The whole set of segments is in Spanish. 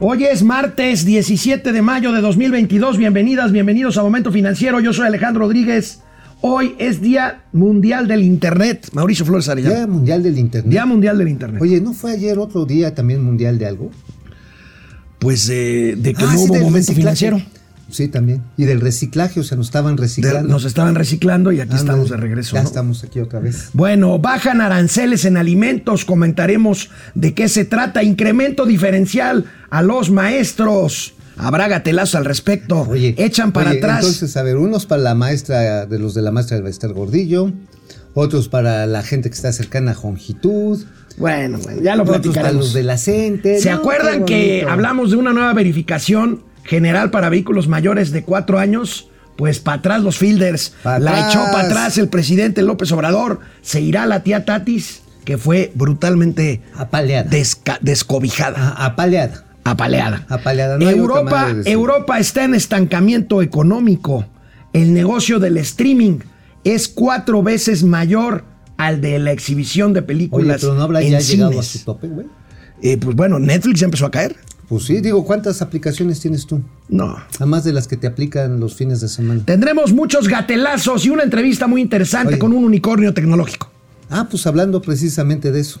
Hoy es martes 17 de mayo de 2022. Bienvenidas, bienvenidos a Momento Financiero. Yo soy Alejandro Rodríguez. Hoy es Día Mundial del Internet. Mauricio Flores Arellano. Día Mundial del Internet. Día Mundial del Internet. Oye, ¿no fue ayer otro día también mundial de algo? Pues eh, de que Ah, no sí, hubo momento reciclaje. financiero. Sí, también. Y del reciclaje, o sea, nos estaban De- reciclando. nos estaban reciclando y aquí estamos de regreso. Ya ¿no? estamos aquí otra vez. Bueno, bajan aranceles en alimentos. Comentaremos de qué se trata. Incremento diferencial a los maestros. Habrá gatelazos al respecto. Oye, Echan para oye, atrás. Entonces, a ver, unos para la maestra, de los de la maestra del Bester Gordillo, otros para la gente que está cercana a Jongitud, bueno, bueno, ya lo otros para platicaremos. los de la CENTE. ¿Se No, acuerdan que hablamos de una nueva verificación general para vehículos mayores de cuatro años? Pues para atrás los fielders. Pa' la atrás. echó para atrás el presidente López Obrador. Se irá la tía Tatis, que fue brutalmente Apaleada. descobijada, Ah, apaleada. apaleada. Apaleada, no Europa. Europa está en estancamiento económico. El negocio del streaming es cuatro veces mayor al de la exhibición de Oye, películas. pero no habrá en ya llegado a cines. su tope, güey. Eh, pues bueno, Netflix ya empezó a caer. Pues sí, digo, ¿cuántas aplicaciones tienes tú? No. Además de las que te aplican los fines de semana. Tendremos muchos gatelazos y una entrevista muy interesante Oye. con un unicornio tecnológico. Ah, pues hablando precisamente de eso.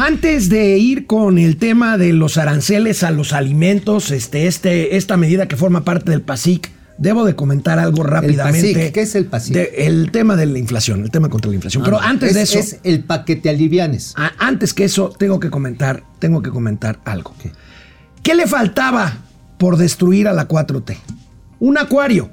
Antes de ir con el tema de los aranceles a los alimentos, este, este, esta medida que forma parte del PASIC, debo de comentar algo rápidamente. PASIC, ¿qué es el PASIC? De- el tema de la inflación, el tema contra la inflación. Pero Ah, antes es, de eso, Es el paquete alivianes. a- antes que eso, tengo que comentar, tengo que comentar algo. ¿Qué? ¿Qué le faltaba por destruir a la 4T? Un acuario.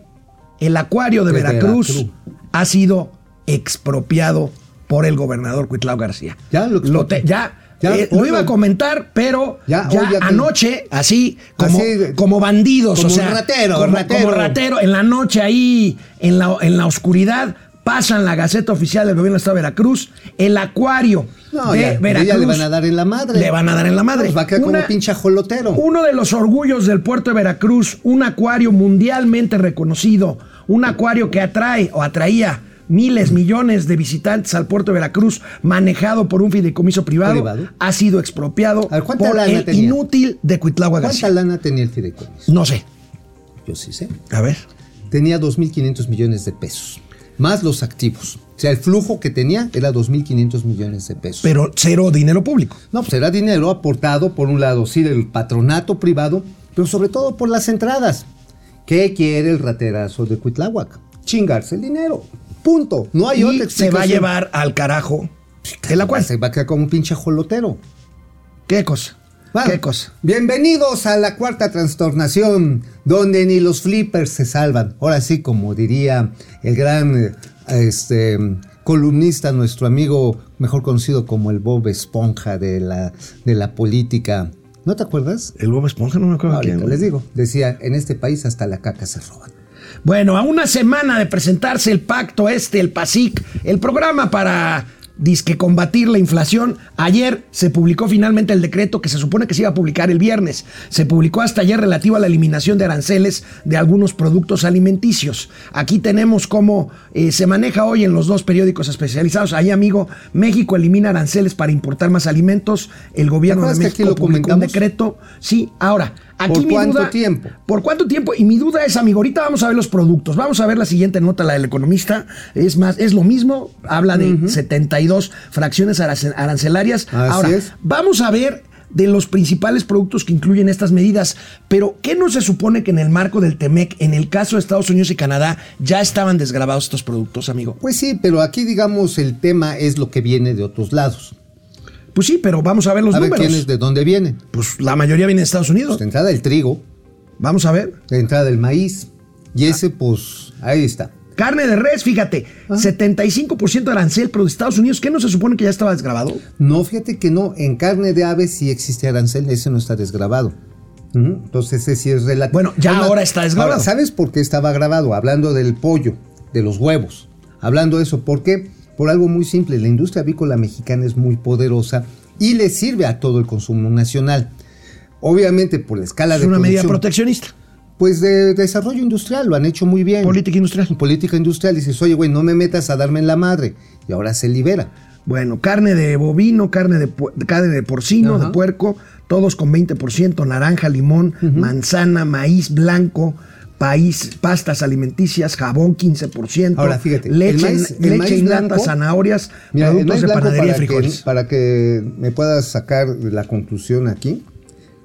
El acuario de De Veracruz, Veracruz. ha sido expropiado por el gobernador Cuitlao García. Ya lo te- ya, Ya, eh, lo iba a comentar, pero ya, Ya, oye, que- anoche, así como, Así de- como bandidos, como o sea, ratero, como, ratero. como ratero, en la noche ahí, en la, en la oscuridad, pasan la Gaceta Oficial del Gobierno del Estado de Veracruz, el acuario No, de ya, ya Veracruz. le van a dar en la madre. Le van a dar en la madre. Pues va a quedar Una- como pinche ajolotero. Uno de los orgullos del puerto de Veracruz, un acuario mundialmente reconocido, un acuario que atrae o atraía miles, millones de visitantes al puerto de Veracruz, manejado por un fideicomiso privado, Privado. ha sido expropiado A ver, ¿cuánta por lana el tenía? inútil de Cuitlagua ¿Cuánta lana tenía el fideicomiso? No sé. Yo sí sé. A ver. Tenía 2.500 millones de pesos. Más los activos. O sea, el flujo que tenía era 2.500 millones de pesos. Pero cero dinero público. No, pues era dinero aportado por un lado, sí, del patronato privado, pero sobre todo por las entradas. ¿Qué quiere el raterazo de Cuitláhuac? Chingarse el dinero. Punto. No hay y otra se explicación. va a llevar al carajo el acuario. Se va a quedar como un pinche jolotero. ¿Qué cosa? Bueno, ¿Qué cosa? Bienvenidos a la cuarta trastornación, donde ni los flippers se salvan. Ahora sí, como diría el gran este, columnista, nuestro amigo, mejor conocido como el Bob Esponja de la, de la política. ¿No te acuerdas? El Bob Esponja no me acuerdo Ahorita quién. les digo. Decía, en este país hasta la caca se roban. Bueno, a una semana de presentarse el pacto este, el PASIC, el programa para disque combatir la inflación, ayer se publicó finalmente el decreto que se supone que se iba a publicar el viernes. Se publicó hasta ayer relativo a la eliminación de aranceles de algunos productos alimenticios. Aquí tenemos cómo eh, se maneja hoy en los dos periódicos especializados. Ahí, amigo, México elimina aranceles para importar más alimentos. El gobierno de México publicó un decreto. Sí, ahora, aquí ¿Por cuánto duda- tiempo? ¿Por cuánto tiempo? Y mi duda es, amigo, ahorita vamos a ver los productos. Vamos a ver la siguiente nota, la del economista. Es más, es lo mismo. Habla de 72 fracciones arance- arancelarias. Así Ahora, es. vamos a ver de los principales productos que incluyen estas medidas. Pero, ¿qué no se supone que en el marco del TEMEC, en el caso de Estados Unidos y Canadá, ya estaban desgrabados estos productos, amigo? Pues sí, pero aquí digamos el tema es lo que viene de otros lados. Pues sí, pero vamos a ver los a ver números. quiénes de dónde vienen. Pues la mayoría viene de Estados Unidos. Pues de entrada el trigo, Vamos a ver. de entrada el maíz. Y ese, pues, ahí está. Carne de res, fíjate, 75% de arancel, pero de Estados Unidos, ¿qué no se supone que ya estaba desgrabado? No, fíjate que no. En carne de ave sí existe arancel, ese no está desgrabado. Entonces ese sí es relativo. Bueno, ya ahora está desgravado. Ahora, ¿sabes por qué estaba grabado? Hablando del pollo, de los huevos. hablando de eso. ¿Por qué? Por algo muy simple. La industria avícola mexicana es muy poderosa y le sirve a todo el consumo nacional. Obviamente, por la escala Es de una medida proteccionista. Pues de desarrollo industrial, lo han hecho muy bien. Política industrial. Política industrial. Dices, oye, güey, no me metas a darme en la madre. Y ahora se libera. Bueno, carne de bovino, carne de, carne de porcino, Ajá. de puerco, todos con 20%, naranja, limón, manzana, maíz blanco, país, pastas alimenticias, jabón 15%, Ahora, fíjate, el leche, el leche lata, zanahorias, Mira, productos de panadería para que, frijoles. para que me puedas sacar la conclusión aquí,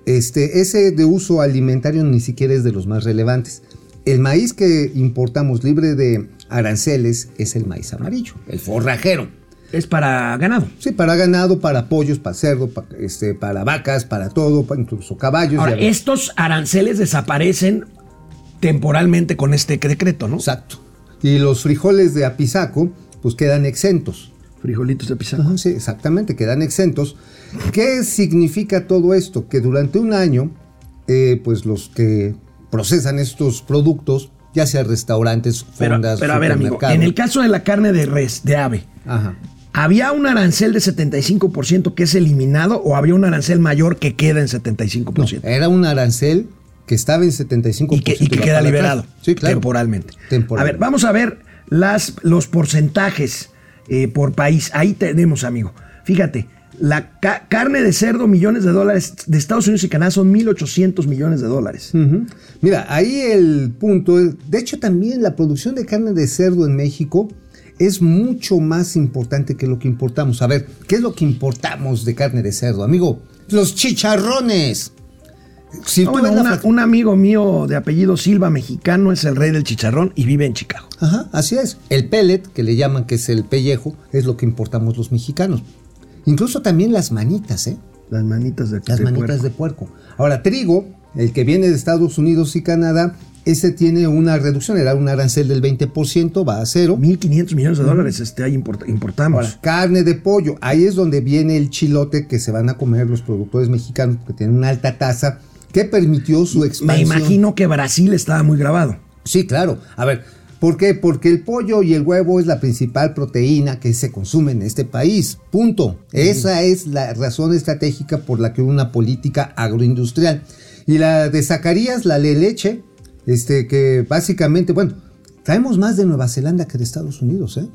este, ese de uso alimentario ni siquiera es de los más relevantes. El maíz que importamos libre de aranceles es el maíz amarillo, el forrajero. Es para ganado. Sí, para ganado, para pollos, para cerdo, pa- este, para vacas, para todo, para incluso caballos. Ahora, estos aranceles desaparecen temporalmente con este decreto, ¿no? Exacto. Y los frijoles de apizaco, pues quedan exentos. Frijolitos de. Ajá, sí, exactamente, quedan exentos. ¿Qué significa todo esto? Que durante un año, eh, pues los que procesan estos productos, ya sea restaurantes, Pero, fondas, pero a ver, amigo, en el caso de la carne de res, de ave, Ajá. ¿había un arancel de 75% que es eliminado o había un arancel mayor que queda en 75%? Era un arancel que estaba en 75%. y que, y que va queda liberado. Sí, claro. temporalmente. Temporalmente. A ver, vamos a ver las, los porcentajes eh, por país. Ahí tenemos, amigo. Fíjate, la ca- carne de cerdo, millones de dólares de Estados Unidos y Canadá son 1.800 millones de dólares. Mira, ahí el punto, de hecho también la producción de carne de cerdo en México es mucho más importante que lo que importamos. A ver, ¿qué es lo que importamos de carne de cerdo, amigo? Los chicharrones. Ah, bueno, una- un amigo mío de apellido Silva, mexicano, es el rey del chicharrón y vive en Chicago. Ajá, así es. El pellet, que le llaman que es el pellejo, es lo que importamos los mexicanos. Incluso también las manitas, ¿eh? Las manitas de Las de manitas puerco. de puerco. Ahora, trigo, el que viene de Estados Unidos y Canadá, ese tiene una reducción, era un arancel del 20%, va a cero. 1.500 millones de dólares este, ahí import- importamos. Ahora, carne de pollo, ahí es donde viene el chilote que se van a comer los productores mexicanos, que tienen una alta tasa, que permitió su Me expansión. imagino que Brasil estaba muy grabado. Sí, claro. A ver, ¿por qué? Porque el pollo y el huevo es la principal proteína que se consume en este país. Punto. Esa es la razón estratégica por la que hubo una política agroindustrial. Y la de Zacarías, la de leche, este, que básicamente, bueno, traemos más de Nueva Zelanda que de Estados Unidos, ¿eh?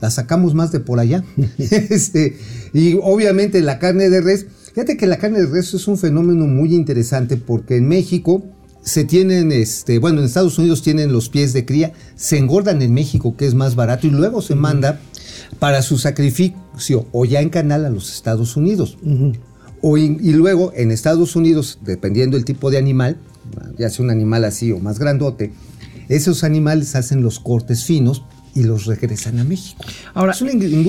La sacamos más de por allá. este, y obviamente la carne de res. Fíjate que la carne de res es un fenómeno muy interesante porque en México se tienen, este, bueno, en Estados Unidos tienen los pies de cría, se engordan en México, que es más barato, y luego se manda para su sacrificio o ya en canal a los Estados Unidos. O in- y luego en Estados Unidos, dependiendo del tipo de animal, ya sea un animal así o más grandote, esos animales hacen los cortes finos y los regresan a México. Ahora, Es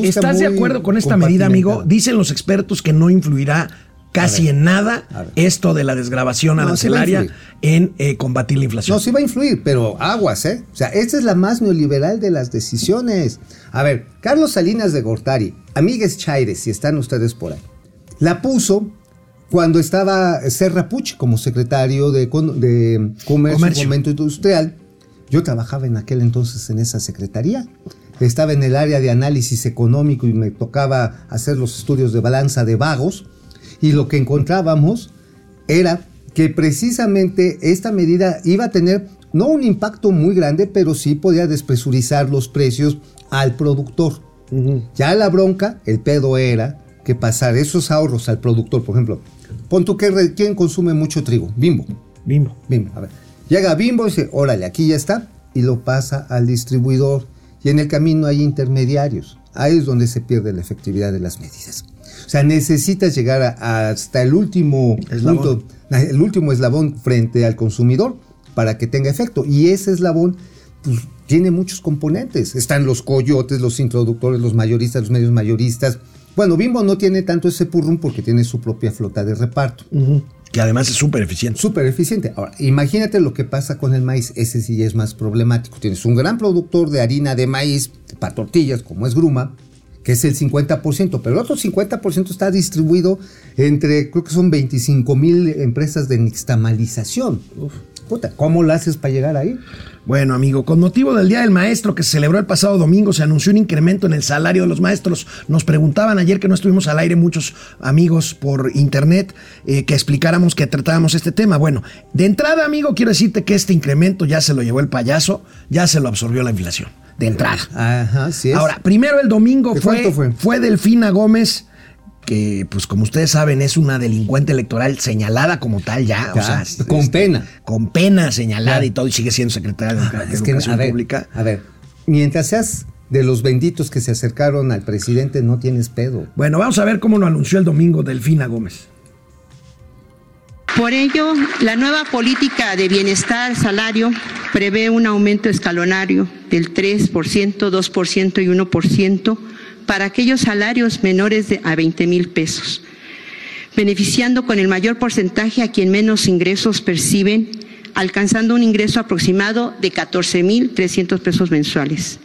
¿estás de acuerdo con esta medida, amigo? Dicen los expertos que no influirá casi ver, en nada esto de la desgrabación arancelaria en eh, combatir la inflación. No, sí va a influir, pero aguas, ¿eh? O sea, esta es la más neoliberal de las decisiones. A ver, Carlos Salinas de Gortari, amigues Chaires, si están ustedes por ahí, la puso cuando estaba Serra Puch como secretario de, de Comercio, Comercio. Fomento Industrial. Yo trabajaba en aquel entonces en esa secretaría. Estaba en el área de análisis económico y me tocaba hacer los estudios de balanza de vagos. Y lo que encontrábamos era que precisamente esta medida iba a tener no un impacto muy grande, pero sí podía despresurizar los precios al productor. Ya la bronca, el pedo era que pasar esos ahorros al productor, por ejemplo, pon tú que quién consume mucho trigo, Bimbo. Bimbo. Bimbo, a ver. Llega Bimbo y dice, órale, aquí ya está, y lo pasa al distribuidor. Y en el camino hay intermediarios. Ahí es donde se pierde la efectividad de las medidas. O sea, necesitas llegar a- hasta el último Eslabón. punto, el último eslabón frente al consumidor para que tenga efecto. Y ese eslabón pues, tiene muchos componentes. Están los coyotes, los introductores, los mayoristas, los medios mayoristas. Bueno, Bimbo no tiene tanto ese purrum porque tiene su propia flota de reparto. Ujú. Que además es súper eficiente. Súper eficiente. Ahora, imagínate lo que pasa con el maíz. Ese sí es más problemático. Tienes un gran productor de harina de maíz para tortillas, como es Gruma, que es el 50%, pero el otro 50% está distribuido entre, creo que son 25 mil empresas de nixtamalización. Puta, ¿cómo lo haces para llegar ahí? Bueno, amigo, con motivo del Día del Maestro que se celebró el pasado domingo, se anunció un incremento en el salario de los maestros. Nos preguntaban ayer que no estuvimos al aire muchos amigos por internet eh, que explicáramos que tratábamos este tema. Bueno, de entrada, amigo, quiero decirte que este incremento ya se lo llevó el payaso, ya se lo absorbió la inflación. De entrada. Ajá, sí es. Ahora, primero el domingo ¿De fue, cuánto fue? fue Delfina Gómez, que pues como ustedes saben es una delincuente electoral señalada como tal ya. o sea, con este, pena. Con pena señalada Ya. y todo, y sigue siendo secretaria de, Educa- de es que, Educación ver, Pública. a ver, mientras seas de los benditos que se acercaron al presidente, no tienes pedo. Bueno, vamos a ver cómo lo anunció el domingo Delfina Gómez. Por ello, la nueva política de bienestar salario prevé un aumento escalonario del 3%, 2% y 1% para aquellos salarios menores a 20 mil pesos, beneficiando con el mayor porcentaje a quien menos ingresos perciben, alcanzando un ingreso aproximado de 14 mil 300 pesos mensuales.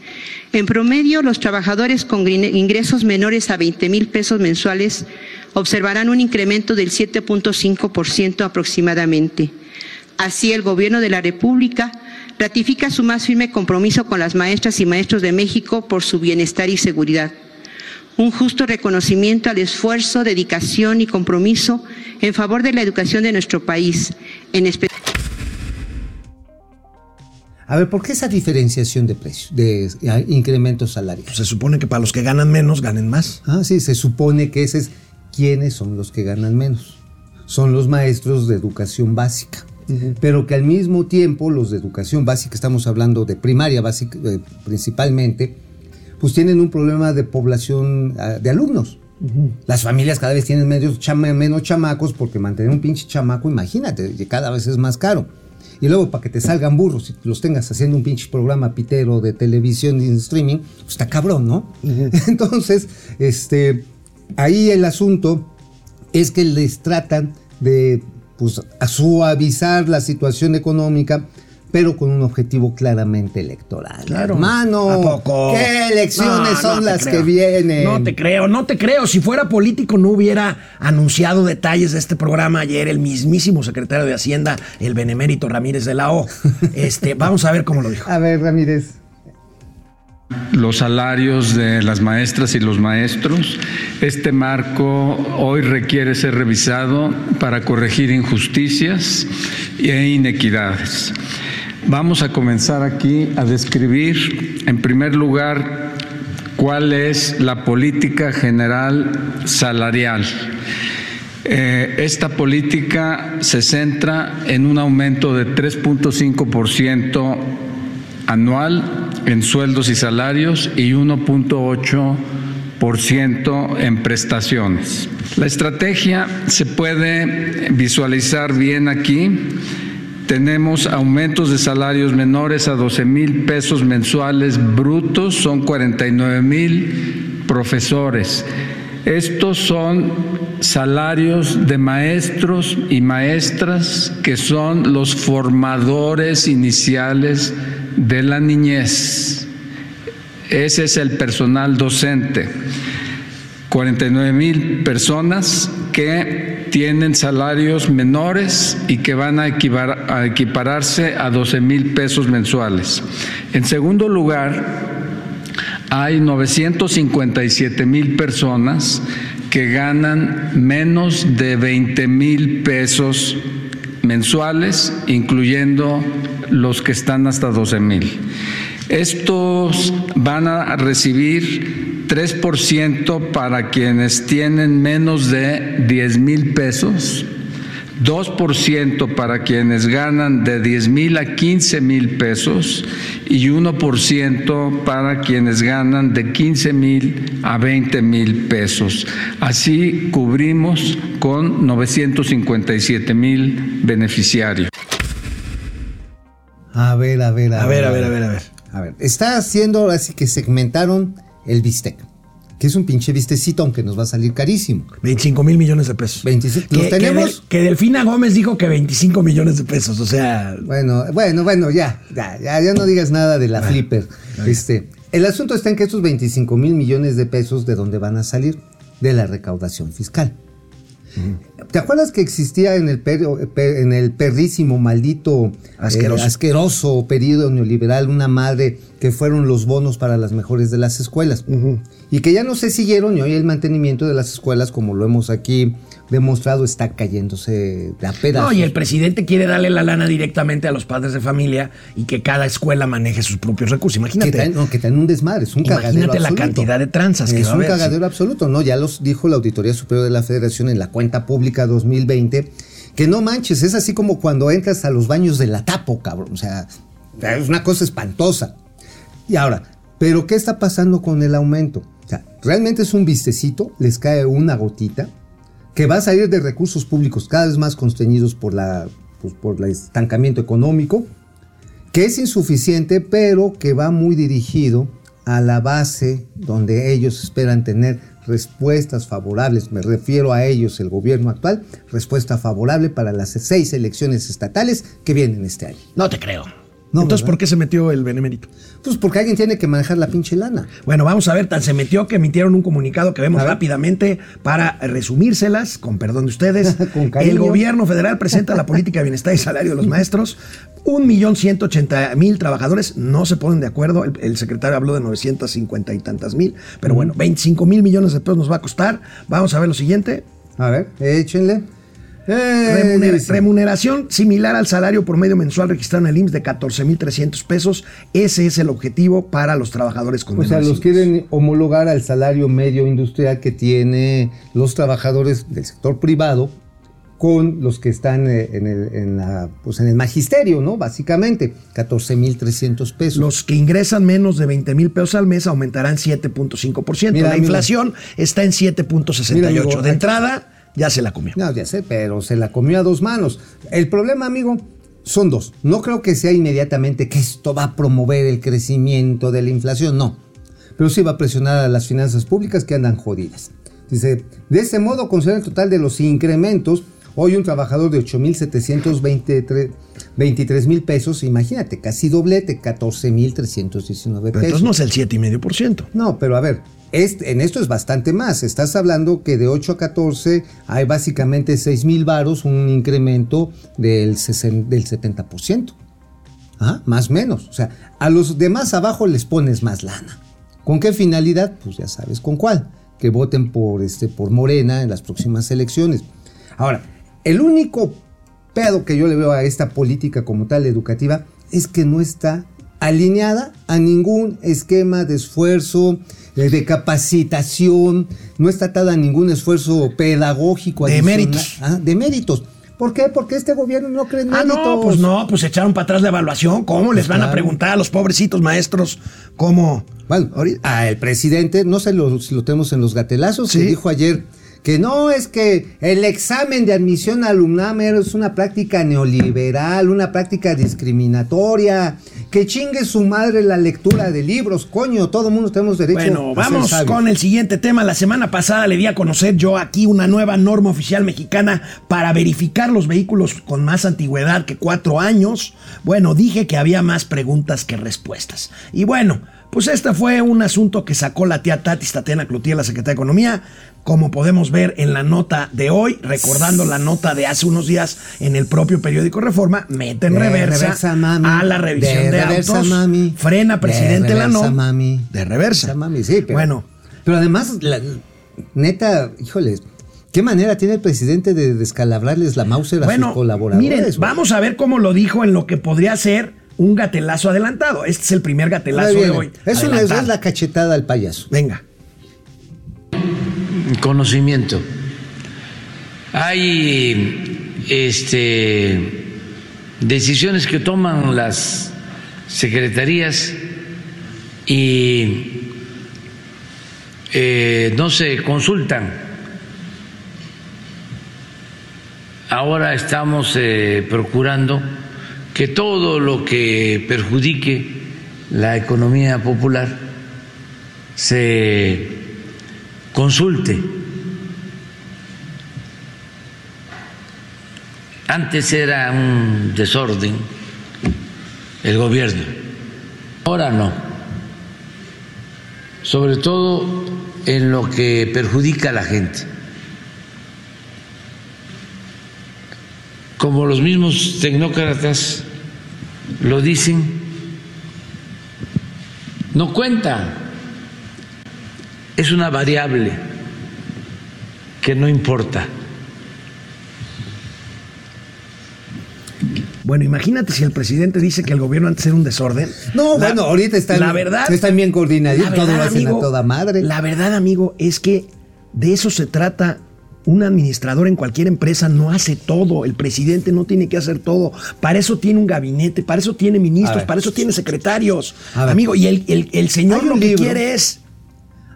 En promedio, los trabajadores con ingresos menores a 20 mil pesos mensuales observarán un incremento del 7.5% aproximadamente. Así, el Gobierno de la República ratifica su más firme compromiso con las maestras y maestros de México por su bienestar y seguridad. Un justo reconocimiento al esfuerzo, dedicación y compromiso en favor de la educación de nuestro país, en especial. A ver, ¿por qué esa diferenciación de precios, de incrementos salariales? Se supone que para los que ganan menos, ganen más. Ah, sí, se supone que ese es quiénes son los que ganan menos. Son los maestros de educación básica. Pero que al mismo tiempo los de educación básica, estamos hablando de primaria básica eh, principalmente, pues tienen un problema de población ah, de alumnos. Las familias cada vez tienen chama- menos chamacos porque mantener un pinche chamaco, imagínate, cada vez es más caro. Y luego para que te salgan burros y los tengas haciendo un pinche programa pitero de televisión y en streaming, pues está cabrón, ¿no? Entonces, este, ahí el asunto es que les tratan de pues, suavizar la situación económica, pero con un objetivo claramente electoral. Claro. Hermano, ¿A poco? ¿qué elecciones No, son no las creo. que vienen? No te creo, no te creo. Si fuera político no hubiera anunciado detalles de este programa ayer el mismísimo secretario de Hacienda, el benemérito Ramírez de la O. Este, vamos a ver cómo lo dijo. A ver, Ramírez. los salarios de las maestras y los maestros. Este marco hoy requiere ser revisado para corregir injusticias e inequidades. Vamos a comenzar aquí a describir, en primer lugar, cuál es la política general salarial. Eh, esta política se centra en un aumento de 3.5% anual en sueldos y salarios y 1.8% en prestaciones. La estrategia se puede visualizar bien aquí. Tenemos aumentos de salarios menores a 12 mil pesos mensuales brutos, son 49 mil profesores. Estos son salarios de maestros y maestras que son los formadores iniciales de la niñez. Ese es el personal docente. 49 mil personas que tienen salarios menores y que van a, a equipararse a 12 mil pesos mensuales. En segundo lugar, hay 957 mil personas que ganan menos de 20 mil pesos mensuales, incluyendo los que están hasta 12 mil. Estos van a recibir 3% para quienes tienen menos de 10 mil pesos, 2% para quienes ganan de 10 mil a 15 mil pesos y 1% para quienes ganan de 15 mil a 20 mil pesos. Así cubrimos con 957 mil beneficiarios. A ver, a ver, a, A ver, a ver, a ver, a ver. A ver, está haciendo así que segmentaron el bistec, que es un pinche bistecito, aunque nos va a salir carísimo. 25 mil millones de pesos. 25. Que, ¿Los que tenemos? Que Delfina Gómez dijo que 25 millones de pesos. O sea, Bueno, bueno, bueno, ya, ya, ya, ya no digas nada de la flipper. Este, el asunto está en que estos 25 mil millones de pesos, ¿de dónde van a salir? De la recaudación fiscal. ¿Te acuerdas que existía en el, per- per- en el perrísimo, maldito, Asqueroso. eh, asqueroso periodo neoliberal una madre que fueron los bonos para las mejores de las escuelas? Y que ya no se siguieron y hoy el mantenimiento de las escuelas, como lo hemos aquí demostrado, está cayéndose de a pedazos. No, y el presidente quiere darle la lana directamente a los padres de familia y que cada escuela maneje sus propios recursos. que Imagínate. traen, no, que traen un desmadre, es un Imagínate cagadero la absoluto. cantidad de tranzas que es va a un cagadero absoluto, ¿no? Ya los dijo la Auditoría Superior de la Federación en la cuenta pública 2020, que no manches, es así como cuando entras a los baños de la tapo, cabrón. O sea, es una cosa espantosa. Y ahora, ¿pero qué está pasando con el aumento? O sea, realmente es un vistecito, les cae una gotita, que va a salir de recursos públicos cada vez más constreñidos por la pues, por el estancamiento económico, que es insuficiente, pero que va muy dirigido a la base donde ellos esperan tener respuestas favorables. Me refiero a ellos, el gobierno actual, respuesta favorable para las seis elecciones estatales que vienen este año. No te creo. No, Entonces, ¿verdad? ¿por qué se metió el benemérito? Pues porque alguien tiene que manejar la pinche lana. Bueno, vamos a ver, tan se metió que emitieron un comunicado que vemos rápidamente para resumírselas, con perdón de ustedes. Con el gobierno federal presenta la política de bienestar y salario de los maestros. Un millón ciento ochenta mil trabajadores no se ponen de acuerdo. El, el secretario habló de 950 y tantas mil. Pero bueno, 25 mil millones de pesos nos va a costar. Vamos a ver lo siguiente. A ver, échenle. Eh, remuneración similar al salario por medio mensual registrado en el IMSS de 14.300 pesos. Ese es el objetivo para los trabajadores con O sea, los quieren homologar al salario medio industrial que tiene los trabajadores del sector privado con los que están eh, en el, en la- pues en el magisterio, ¿no? Básicamente, 14.300 pesos. Los que ingresan menos de 20 mil pesos al mes aumentarán 7.5%. Mira, La inflación está en 7.68. Mira, amigo, de entrada, ya se la comió. No, ya sé, pero se la comió a dos manos. El problema, amigo, son dos. No creo que sea inmediatamente que esto va a promover el crecimiento de la inflación, no. Pero sí va a presionar a las finanzas públicas que andan jodidas. Dice, de ese modo, considera el total de los incrementos. Hoy un trabajador de 8.723 mil pesos, imagínate, casi doblete, 14.319 Pero pesos. entonces no es el 7,5%. No, pero a ver, en esto es bastante más. Estás hablando que de 8 a 14 hay básicamente 6 mil varos, un incremento del, sesen- del 70%. Ajá, más o menos. O sea, a los demás abajo les pones más lana. ¿Con qué finalidad? Pues ya sabes con cuál. Que voten por, este, por Morena en las próximas elecciones. Ahora, el único pedo que yo le veo a esta política como tal educativa es que no está alineada a ningún esquema de esfuerzo, de capacitación, no está atada a ningún esfuerzo pedagógico. De adicional. méritos. Ah, de méritos. ¿Por qué? Porque este gobierno no cree en Ah, méritos. no, pues no, pues echaron para atrás la evaluación. ¿Cómo les Pues van a preguntar a los pobrecitos maestros cómo? Bueno, Ahorita- a el presidente, no sé lo- si lo tenemos en los gatelazos, Sí. que dijo ayer que no, es que el examen de admisión al UNAM es una práctica neoliberal, una práctica discriminatoria, que chingue su madre la lectura de libros, coño, todo el mundo tenemos derecho Bueno, a vamos con el siguiente tema. La semana pasada le di a conocer yo aquí una nueva norma oficial mexicana para verificar los vehículos con más antigüedad que cuatro años. Bueno, dije que había más preguntas que respuestas. Y bueno, pues este fue un asunto que sacó la tía Tati Tatiana Cloutier, la secretaria de Economía. Como podemos ver en la nota de hoy, recordando la nota de hace unos días en el propio periódico Reforma, mete en reversa, reversa, mami. a la revisión de, De reversa, autos. mami. Frena, De presidente, la no. mami. De reversa. Esa mami, sí, pero, Bueno, pero además, la, neta, híjoles, ¿qué manera tiene el presidente de descalabrarles la Mauser a Bueno, sus colaboradores? miren, vamos a ver cómo lo dijo en lo que podría ser un gatelazo adelantado. Este es el primer gatelazo de hoy. Es, una, Adelantado. es la cachetada al payaso. Venga. conocimiento. Hay este, decisiones que toman las secretarías y eh, no se consultan. Ahora estamos eh, procurando que todo lo que perjudique la economía popular se consulte. Antes era un desorden el gobierno, ahora no. Sobre todo en lo que perjudica a la gente. como los mismos tecnócratas lo dicen, no cuenta. Es una variable que no importa. Bueno, imagínate si el presidente dice que el gobierno antes era un desorden. No, La- bueno, ahorita están, la verdad, están bien coordinaditos, la todo lo verdad, hacen amigo, a toda madre. La verdad, amigo, es que de eso se trata. Un administrador en cualquier empresa no hace todo. El presidente no tiene que hacer todo. Para eso tiene un gabinete, para eso tiene ministros, para eso tiene secretarios. Amigo, y el, el- el señor lo que libro. quiere es.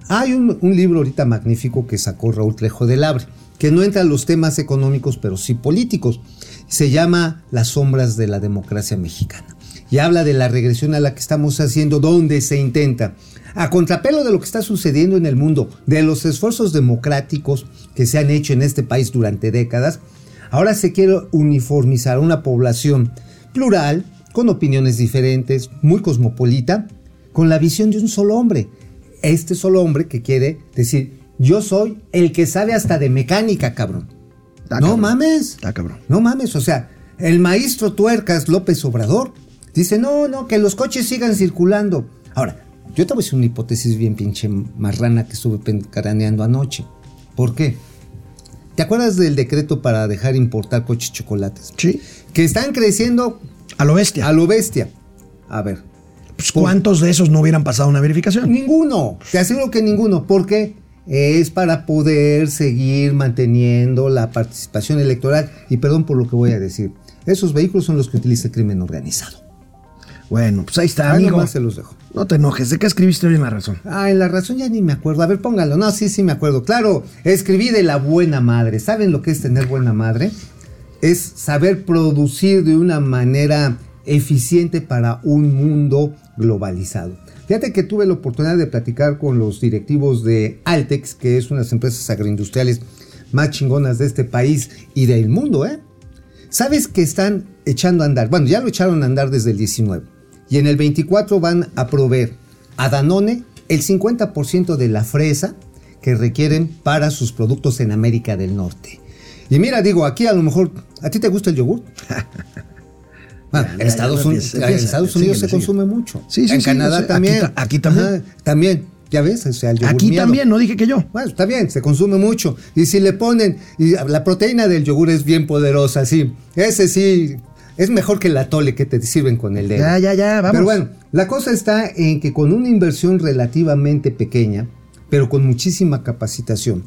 Hay un, un libro ahorita magnífico que sacó Raúl Trejo del Abre, que no entra en los temas económicos, pero sí políticos. Se llama Las sombras de la democracia mexicana. Y habla de la regresión a la que estamos haciendo, donde se intenta, a contrapelo de lo que está sucediendo en el mundo, de los esfuerzos democráticos que se han hecho en este país durante décadas, ahora se quiere uniformizar a una población plural, con opiniones diferentes, muy cosmopolita, con la visión de un solo hombre. Este solo hombre que quiere decir, yo soy el que sabe hasta de mecánica, cabrón. Está no cabrón. mames. Está cabrón. No mames, o sea, el maestro Tuercas López Obrador dice, no, no, que los coches sigan circulando. Ahora, yo te voy a decir una hipótesis bien pinche marrana que estuve craneando anoche. ¿Por qué? ¿Te acuerdas del decreto para dejar importar coches chocolates? Sí. Que están creciendo A lo bestia. a lo bestia. A ver, Pues, ¿Cuántos de esos no hubieran pasado una verificación? Ninguno, te aseguro que ninguno, porque es para poder seguir manteniendo la participación electoral. Y perdón por lo que voy a decir, esos vehículos son los que utiliza el crimen organizado. Bueno, pues ahí está, Ahí amigo. nomás se los dejo. No te enojes. ¿De qué escribiste hoy en la razón? Ah, en la razón ya ni me acuerdo. A ver, póngalo. No, sí, sí me acuerdo. Claro, escribí de la buena madre. ¿Saben lo que es tener buena madre? Es saber producir de una manera eficiente para un mundo globalizado. Fíjate que tuve la oportunidad de platicar con los directivos de Altex, que es una de las empresas agroindustriales más chingonas de este país y del mundo, ¿eh? ¿Sabes que están echando a andar? Bueno, ya lo echaron a andar desde el 19. Y en el 24 van a proveer a Danone el 50% de la fresa que requieren para sus productos en América del Norte. Y mira, digo, aquí a lo mejor, ¿a ti te gusta el yogur? Bueno, Ya, en Estados, ya, Uni- empieza, en empieza, Estados Unidos se consume mucho. Sí, sí, En sí, Canadá o sea, también. aquí ta- aquí también. Ajá, también. Ya ves, o sea, el yogur Aquí miado. también, no dije que yo. Bueno, está bien, se consume mucho. Y si le ponen, y la proteína del yogur es bien poderosa, sí. Ese sí, es mejor que el atole que te sirven con el dedo. Ya, ya, ya, vamos. Pero bueno, la cosa está en que con una inversión relativamente pequeña, pero con muchísima capacitación,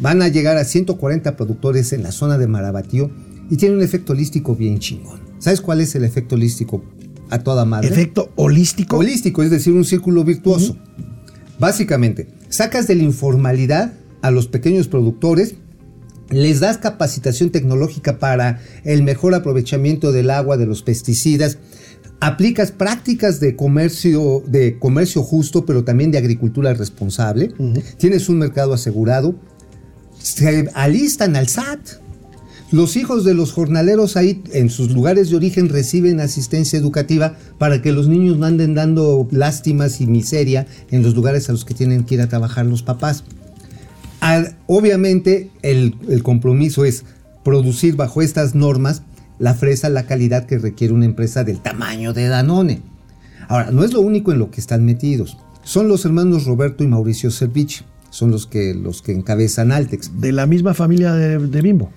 van a llegar a 140 productores en la zona de Marabatío y tiene un efecto holístico bien chingón. ¿Sabes cuál es el efecto holístico a toda madre? Efecto holístico. Holístico, es decir, un círculo virtuoso. Básicamente, sacas de la informalidad a los pequeños productores, les das capacitación tecnológica para el mejor aprovechamiento del agua, de los pesticidas, aplicas prácticas de comercio, de comercio justo, pero también de agricultura responsable, tienes un mercado asegurado, se alistan al SAT. Los hijos de los jornaleros ahí en sus lugares de origen reciben asistencia educativa para que los niños no anden dando lástimas y miseria en los lugares a los que tienen que ir a trabajar los papás. Al- obviamente el, el compromiso es producir bajo estas normas la fresa, la calidad que requiere una empresa del tamaño de Danone. Ahora, no es lo único en lo que están metidos. Son los hermanos Roberto y Mauricio Servici. Son los que, los que encabezan Altex. De la misma familia de, de Bimbo.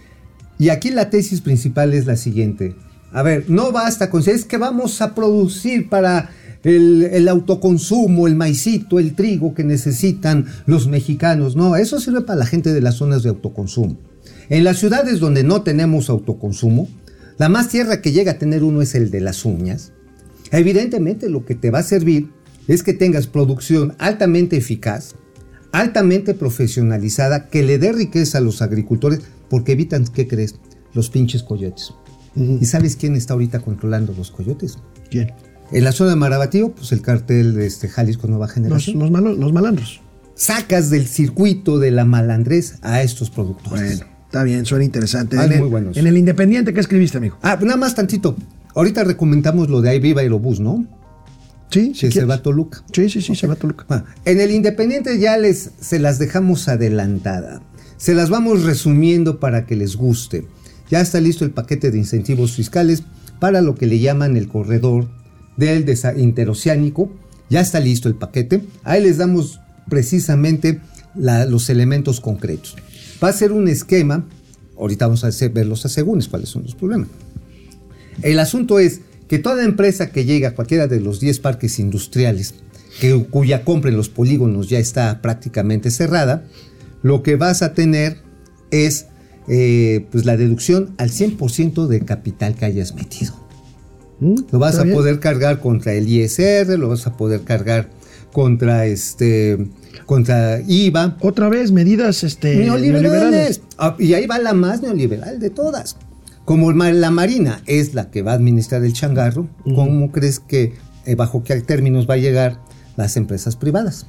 Y aquí la tesis principal es la siguiente. A ver, no basta con es que vamos a producir para el, el autoconsumo, el maicito, el trigo que necesitan los mexicanos. No, eso sirve para la gente de las zonas de autoconsumo. En las ciudades donde no tenemos autoconsumo, la más tierra que llega a tener uno es el de las uñas. Evidentemente lo que te va a servir es que tengas producción altamente eficaz, altamente profesionalizada, que le dé riqueza a los agricultores, porque evitan, ¿qué crees? Los pinches coyotes. ¿Y sabes quién está ahorita controlando los coyotes? ¿Quién? En la zona de Marabatío, pues el cartel de este Jalisco Nueva Los, Generación. los, malo- los malandros. Sacas del circuito de la malandrés a estos productores. Bueno, está bien, suena interesante. En, el, muy buenos. en el Independiente, ¿qué escribiste, amigo? Ah, nada más tantito. Ahorita recomendamos lo de Ahí Viva Aerobús, ¿no? Sí, Que se va a Toluca. Sí, sí, sí, se va a Toluca. Ah, En el Independiente ya les se las dejamos adelantada. Se las vamos resumiendo para que les guste. ya está listo el paquete de incentivos fiscales para lo que le llaman el corredor del interoceánico. Ya está listo el paquete. Ahí les damos precisamente los elementos concretos. Va a ser un esquema. Ahorita vamos a ver los asegúnes, cuáles son los problemas. El asunto es que toda empresa que llega a cualquiera de los 10 parques industriales, que, cuya compra en los polígonos ya está prácticamente cerrada, lo que vas a tener es eh, pues la deducción al 100% de capital que hayas metido. Lo vas ¿Está a bien? poder cargar contra el ISR, lo vas a poder cargar contra este contra IVA. Otra vez, medidas este, neoliberales. neoliberales. Ah, y ahí va la más neoliberal de todas. Como la Marina es la que va a administrar el changarro, ¿cómo crees que eh, bajo qué términos va a llegar las empresas privadas?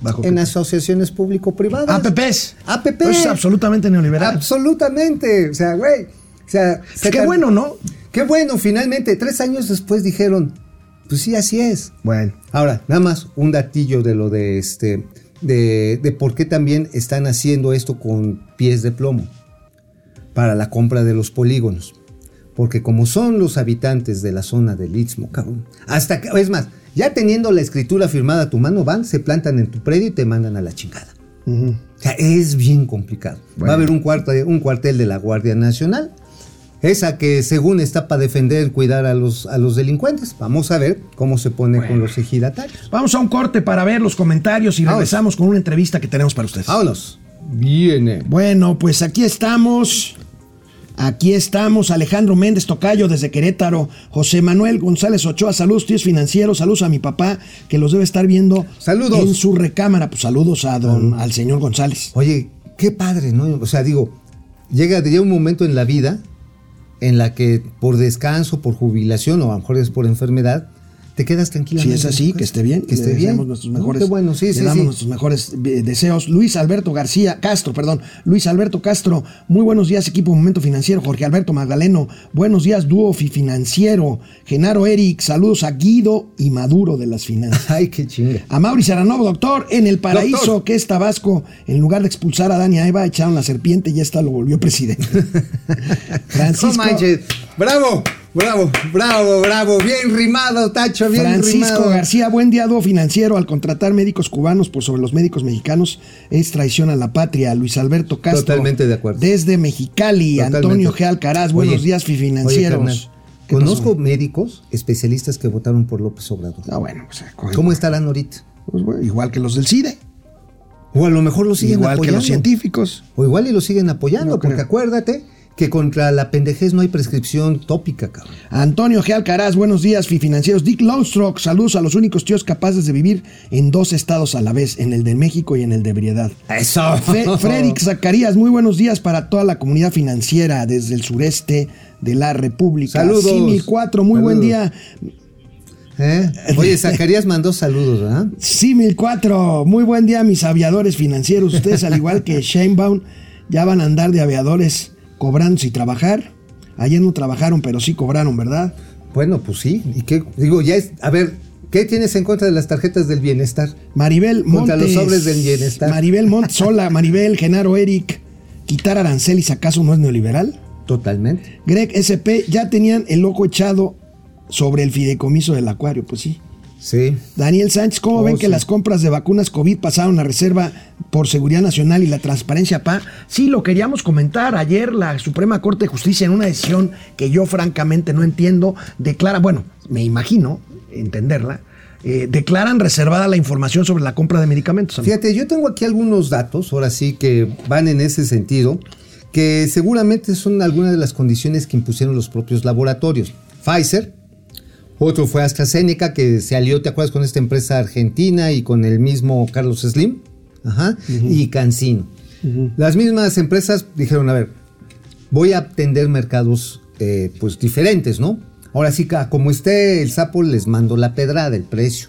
¿Bajo en asociaciones público-privadas. APPs. APP. Eso es absolutamente neoliberal. Absolutamente. O sea, güey. O sea, Pues se qué bueno, ¿no? Qué bueno, finalmente, tres años después dijeron, pues sí, así es. Bueno. Ahora, nada más un datillo de lo de este, de, de por qué también están haciendo esto con pies de plomo para la compra de los polígonos. Porque como son los habitantes de la zona del Istmo, cabrón, hasta que, es más, ya teniendo la escritura firmada a tu mano, van, se plantan en tu predio y te mandan a la chingada. O sea, es bien complicado. Bueno. Va a haber un, cuarto- un cuartel de la Guardia Nacional. Esa que según está para defender, cuidar a los, a los delincuentes. Vamos a ver cómo se pone con los ejidatarios. Vamos a un corte para ver los comentarios y regresamos con una entrevista que tenemos para ustedes. Vámonos. Viene. Bueno, pues aquí estamos. Aquí estamos, Alejandro Méndez Tocayo desde Querétaro, José Manuel González Ochoa, saludos tíos financieros, saludos a mi papá que los debe estar viendo Saludos. en su recámara. Pues saludos a don, al señor González. Oye, qué padre, ¿no? O sea, digo, llega, llega un momento en la vida en la que por descanso, por jubilación o a lo mejor es por enfermedad, te quedas tranquila. Si es así, que esté bien. Que esté le bien. nuestros No, mejores, qué bueno, sí, le sí, damos sí. nuestros mejores eh, deseos. Luis Alberto García Castro, perdón. Luis Alberto Castro, muy buenos días, equipo Momento Financiero. Jorge Alberto Magdaleno, buenos días, dúo Fi Financiero. Genaro Eric, saludos a Guido y Maduro de las finanzas. Ay, qué chinga. A Mauri Saranovo, doctor, en el paraíso Doctor. que es Tabasco, en lugar de expulsar a Dani Eva, echaron la serpiente y ya está, lo volvió presidente. Francisco, No. Bravo, bravo, bravo, bravo. Bien rimado, Tacho, bien Francisco rimado. García, buen día, dúo financiero. Al contratar médicos cubanos por sobre los médicos mexicanos es traición a la patria. Luis Alberto Castro. Totalmente de acuerdo. Desde Mexicali, Totalmente. Antonio G. Alcaraz, buenos Oye, días, oye, financieros. carnal, ¿Qué Conozco pasó? médicos especialistas que votaron por López Obrador. Ah, bueno, pues, coge- ¿Cómo estarán ahorita? pues, bueno, igual que los del CIDE, O a lo mejor lo siguen igual apoyando. que los científicos. O igual y lo siguen apoyando, No porque acuérdate que contra la pendejez no hay prescripción tópica, cabrón. Antonio G. Alcaraz, buenos días, fi- financieros. Dick Lowstrock, saludos a los únicos tíos capaces de vivir en dos estados a la vez, en el de México y en el de ebriedad. Eso. Fe- Frederick Zacarías, muy buenos días para toda la comunidad financiera desde el sureste de la República. Saludos. Simil 4, muy buen día. ¿Eh? Oye, Zacarías mandó saludos, ¿verdad? Simil 4, muy buen día, mis aviadores financieros. Ustedes, al igual que Sheinbaum, ya van a andar de aviadores cobrando sin trabajar. Ayer no trabajaron, pero sí cobraron, ¿verdad? Bueno, pues sí. ¿Y qué? Digo, ya es. A ver, ¿qué tienes en contra de las tarjetas del bienestar? Maribel Contra Montes. los sobres del bienestar. Maribel Montes, hola, Maribel, Genaro Eric. ¿Quitar aranceles acaso no es neoliberal? Totalmente. Greg SP, ya tenían el loco echado sobre el fideicomiso del acuario, pues sí. Sí. Daniel Sánchez, ¿cómo Oh, ven que las compras de vacunas COVID pasaron a reserva por seguridad nacional y la transparencia PA? Sí, lo queríamos comentar. Ayer la Suprema Corte de Justicia, en una decisión que yo francamente no entiendo, declara, bueno, me imagino entenderla, eh, declaran reservada la información sobre la compra de medicamentos. amigo. Fíjate, yo tengo aquí algunos datos, ahora sí que van en ese sentido, que seguramente son algunas de las condiciones que impusieron los propios laboratorios. Pfizer, otro fue AstraZeneca, que se alió, ¿te acuerdas? Con esta empresa argentina y con el mismo Carlos Slim, Ajá, y Cancino. Las mismas empresas dijeron, a ver, voy a atender mercados eh, pues diferentes, ¿no? Ahora sí, como esté el sapo, les mando la pedrada, el precio.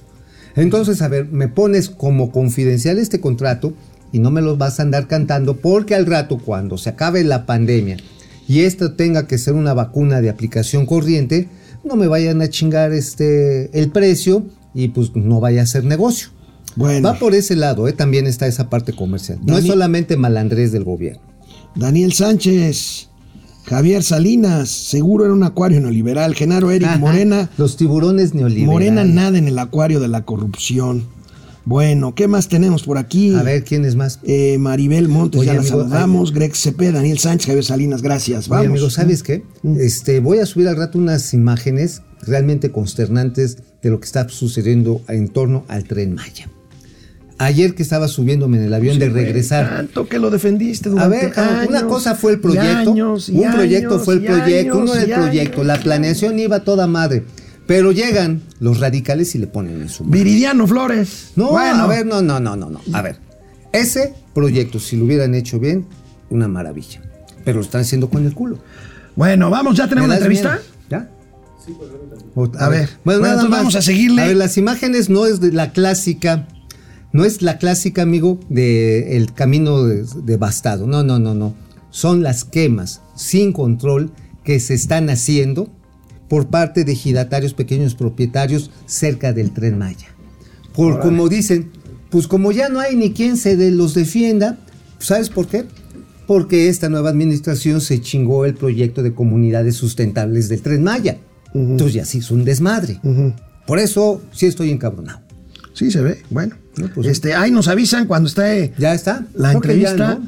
Entonces, a ver, me pones como confidencial este contrato y no me los vas a andar cantando porque al rato, cuando se acabe la pandemia y esto tenga que ser una vacuna de aplicación corriente, no me vayan a chingar este, el precio y pues no vaya a ser negocio. Bueno, Va por ese lado, ¿eh? también está esa parte comercial. No es solamente malandrés del gobierno. Daniel Sánchez. Javier Salinas, seguro era un acuario neoliberal. Genaro Eric Ajá, Morena. Los tiburones neoliberales. Morena nada en el acuario de la corrupción. Bueno, ¿qué más tenemos por aquí? A ver, ¿quién es más? Eh, Maribel Montes, Oye, ya la saludamos. Greg Cepeda, Daniel Sánchez, Javier Salinas, gracias. Oye, Vamos. amigo, ¿sabes qué? Mm. Este, voy a subir al rato unas imágenes realmente consternantes de lo que está sucediendo en torno al tren Maya. Ayer que estaba subiéndome en el avión de Sí, regresar. Tanto que lo defendiste A durante ver, cabrón, una cosa fue el proyecto, años un proyecto años fue el proyecto, uno era el proyecto, la planeación iba a toda madre, pero llegan los radicales y le ponen en su mano. Viridiano Flores. No, Bueno, a ver, no, no, no, no, no. A ver, ese proyecto, si lo hubieran hecho bien, una maravilla. Pero lo están haciendo con el culo. Bueno, vamos, ya tenemos ¿Me una das entrevista. miedo? ¿Ya? O- A ver, bueno, nada entonces más. vamos a seguirle. A ver, las imágenes no es de la clásica, no es la clásica, amigo, de el camino de- devastado. No, no, no, no. Son las quemas sin control que se están haciendo por parte de ejidatarios, pequeños propietarios cerca del tren Maya. Por como dicen, pues como ya no hay ni quien se de- los defienda, ¿sabes por qué? Porque esta nueva administración se chingó el proyecto de comunidades sustentables del tren Maya. Entonces ya sí es un desmadre. Por eso sí estoy encabronado. Sí, se ve. Bueno, No, pues, este, ahí nos avisan cuando esté ¿Ya está? la Creo entrevista. Ya, ¿no?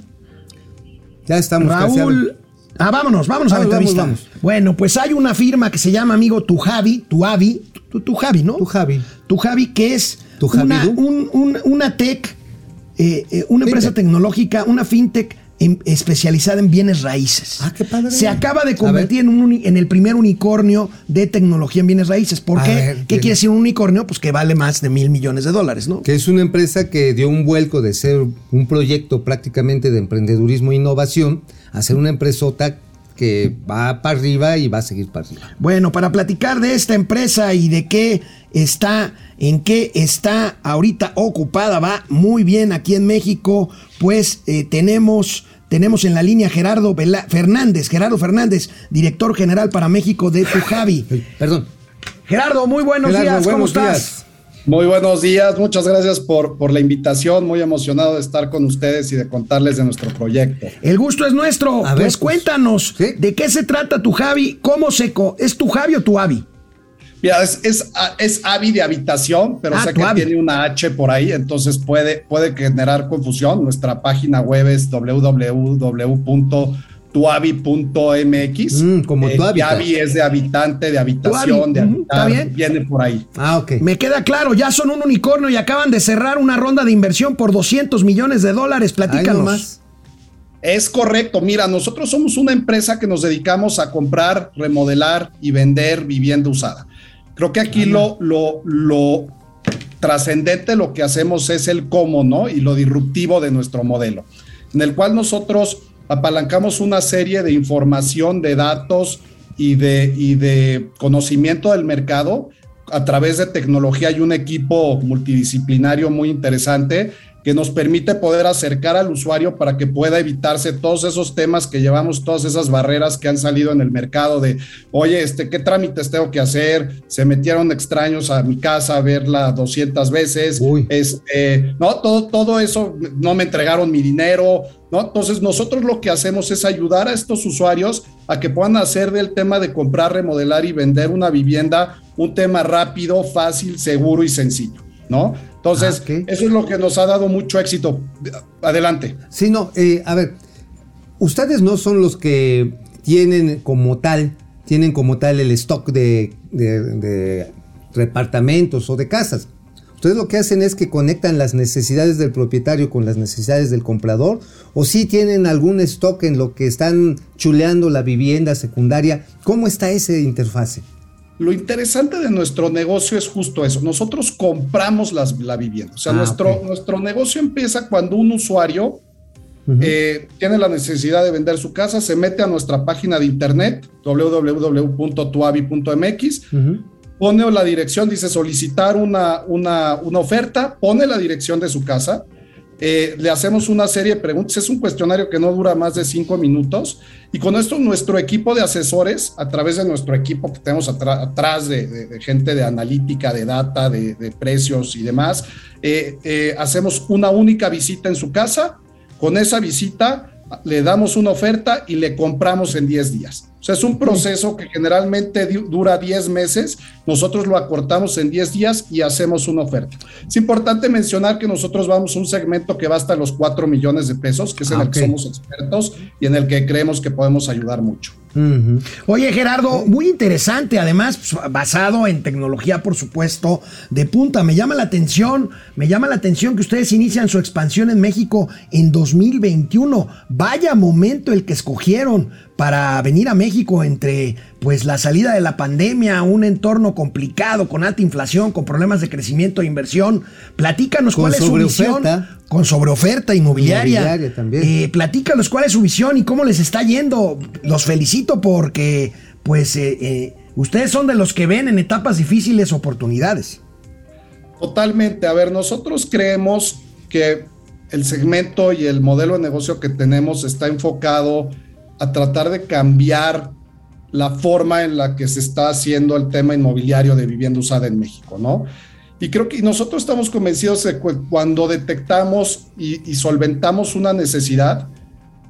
Ya estamos Raúl. Ah, vámonos, vámonos a la Vamos, entrevista. vamos, Bueno, pues hay una firma que se llama, amigo, Tu Javi, Tu Avi, Tu, tu Javi, ¿no? Tu Javi. Tu Javi, que es Tu una, Javidú. un- un- una tech, eh, eh, una empresa tecnológica, una fintech especializada en bienes raíces. Ah, qué padre. Se acaba de convertir en, un uni- en el primer unicornio de tecnología en bienes raíces. ¿Por A qué? ver, ¿Qué ¿qué? quiere decir un unicornio? Pues que vale más de mil millones de dólares, ¿no? Que es una empresa que dio un vuelco de ser un proyecto prácticamente de emprendedurismo e innovación a ser una empresota que va para arriba y va a seguir para arriba. Bueno, para platicar de esta empresa y de qué está, en qué está ahorita ocupada, va muy bien aquí en México, pues eh, tenemos, tenemos en la línea Gerardo Fernández, Gerardo Fernández, director general para México de Tujavi. Perdón. Gerardo, muy buenos Gerardo, días, ¿cómo buenos estás? días. Muy buenos días, muchas gracias por, por la invitación, muy emocionado de estar con ustedes y de contarles de nuestro proyecto. El gusto es nuestro. A ver, pues, pues, cuéntanos, ¿sí? ¿de qué se trata tu Javi? ¿Cómo se co ¿Es tu Javi o tu Avi? Mira, es, es, es AVI de habitación, pero Ah, sé que AVI. tiene una H por ahí, entonces puede, puede generar confusión. Nuestra página web es www.tuavi.mx. Mm, como tu hábitat. AVI es de habitante, de habitación, de ujú, habitar, ¿está bien? viene por ahí. Ah, ok. Me queda claro, ya son un unicornio y acaban de cerrar una ronda de inversión por 200 millones de dólares. Platícanos. nomás. Es correcto. Mira, nosotros somos una empresa que nos dedicamos a comprar, remodelar y vender vivienda usada. Creo que aquí lo, lo, lo trascendente, lo que hacemos es el cómo, ¿no? Y lo disruptivo de nuestro modelo, en el cual nosotros apalancamos una serie de información, de datos y de, y de conocimiento del mercado a través de tecnología y un equipo multidisciplinario muy interesante que nos permite poder acercar al usuario para que pueda evitarse todos esos temas que llevamos, todas esas barreras que han salido en el mercado de, oye, este, ¿qué trámites tengo que hacer? Se metieron extraños a mi casa a verla 200 veces, Uy. este, no, todo, todo eso, no me entregaron mi dinero, ¿no? Entonces nosotros lo que hacemos es ayudar a estos usuarios a que puedan hacer del tema de comprar, remodelar y vender una vivienda un tema rápido, fácil, seguro y sencillo, ¿no? Entonces, Ah, eso es lo que nos ha dado mucho éxito. Adelante. Sí, no, eh, a ver, ustedes no son los que tienen como tal, tienen como tal el stock de, de- de departamentos o de casas. Ustedes lo que hacen es que conectan las necesidades del propietario con las necesidades del comprador, o si tienen algún stock en lo que están chuleando la vivienda secundaria. ¿Cómo está ese interfase? Lo interesante de nuestro negocio es justo eso. Nosotros compramos las- la vivienda. O sea, Ah, nuestro, nuestro negocio empieza cuando un usuario eh, tiene la necesidad de vender su casa, se mete a nuestra página de internet, www.tuavi.mx, pone la dirección, dice solicitar una, una, una oferta, pone la dirección de su casa, eh, le hacemos una serie de preguntas, es un cuestionario que no dura más de cinco minutos. Y con esto nuestro equipo de asesores, a través de nuestro equipo que tenemos atrás de, gente de analítica, de data, de, de precios y demás, eh, eh, hacemos una única visita en su casa, con esa visita le damos una oferta y le compramos en 10 días. O sea, es un proceso que generalmente du- dura 10 meses, nosotros lo acortamos en 10 días y hacemos una oferta. Es importante mencionar que nosotros vamos a un segmento que va hasta los 4 millones de pesos, que es en Ah, el que ok. somos expertos y en el que creemos que podemos ayudar mucho. Oye, Gerardo, muy interesante, además pues, basado en tecnología, por supuesto, de punta. Me llama la atención, me llama la atención que ustedes inician su expansión en México en 2021. Vaya momento el que escogieron para venir a México entre pues la salida de la pandemia, un entorno complicado con alta inflación, con problemas de crecimiento e inversión. Platícanos Con cuál es su visión sobreoferta. con sobreoferta inmobiliaria. Inmobiliaria también. Eh, platícalos cuál es su visión y cómo les está yendo. Los felicito porque, pues, eh, eh, ustedes son de los que ven en etapas difíciles oportunidades. Totalmente. A ver, nosotros creemos que el segmento y el modelo de negocio que tenemos está enfocado a tratar de cambiar la forma en la que se está haciendo el tema inmobiliario de vivienda usada en México, ¿no? Y creo que nosotros estamos convencidos de que cuando detectamos y, solventamos una necesidad,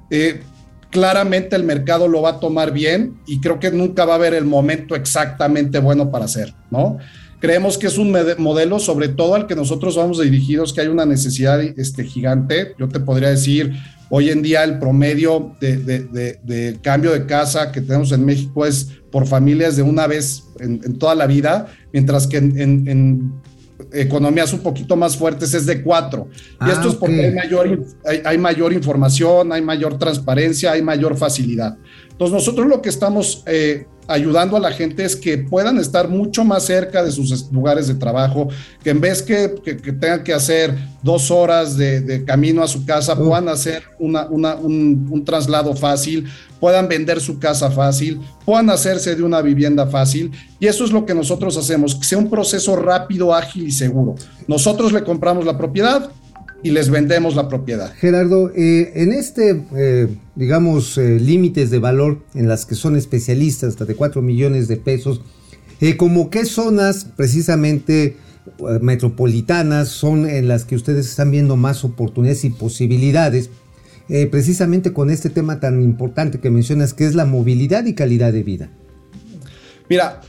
eh, claramente el mercado lo va a tomar bien y creo que nunca va a haber el momento exactamente bueno para hacer, ¿no? Creemos que es un modelo, sobre todo al que nosotros vamos dirigidos, que hay una necesidad este, gigante. Yo te podría decir, hoy en día el promedio de, de- de- de cambio de casa que tenemos en México es por familias de una vez en, en toda la vida, mientras que en, en- en economías un poquito más fuertes es de cuatro. y Ah, esto es porque ok. hay mayor, in- hay, hay mayor información, hay mayor transparencia, hay mayor facilidad. Entonces nosotros lo que estamos eh, ayudando a la gente es que puedan estar mucho más cerca de sus es- lugares de trabajo, que en vez que, que- que tengan que hacer dos horas de, de camino a su casa, puedan hacer una- una- un, un traslado fácil, puedan vender su casa fácil, puedan hacerse de una vivienda fácil. Y eso es lo que nosotros hacemos, que sea un proceso rápido, ágil y seguro. Nosotros le compramos la propiedad y les vendemos la propiedad. Gerardo, eh, en este, eh, digamos, eh, límites de valor en las que son especialistas, hasta de 4 millones de pesos, eh, ¿como qué zonas precisamente eh, metropolitanas son en las que ustedes están viendo más oportunidades y posibilidades? eh, precisamente con este tema tan importante que mencionas, que es la movilidad y calidad de vida. Mira,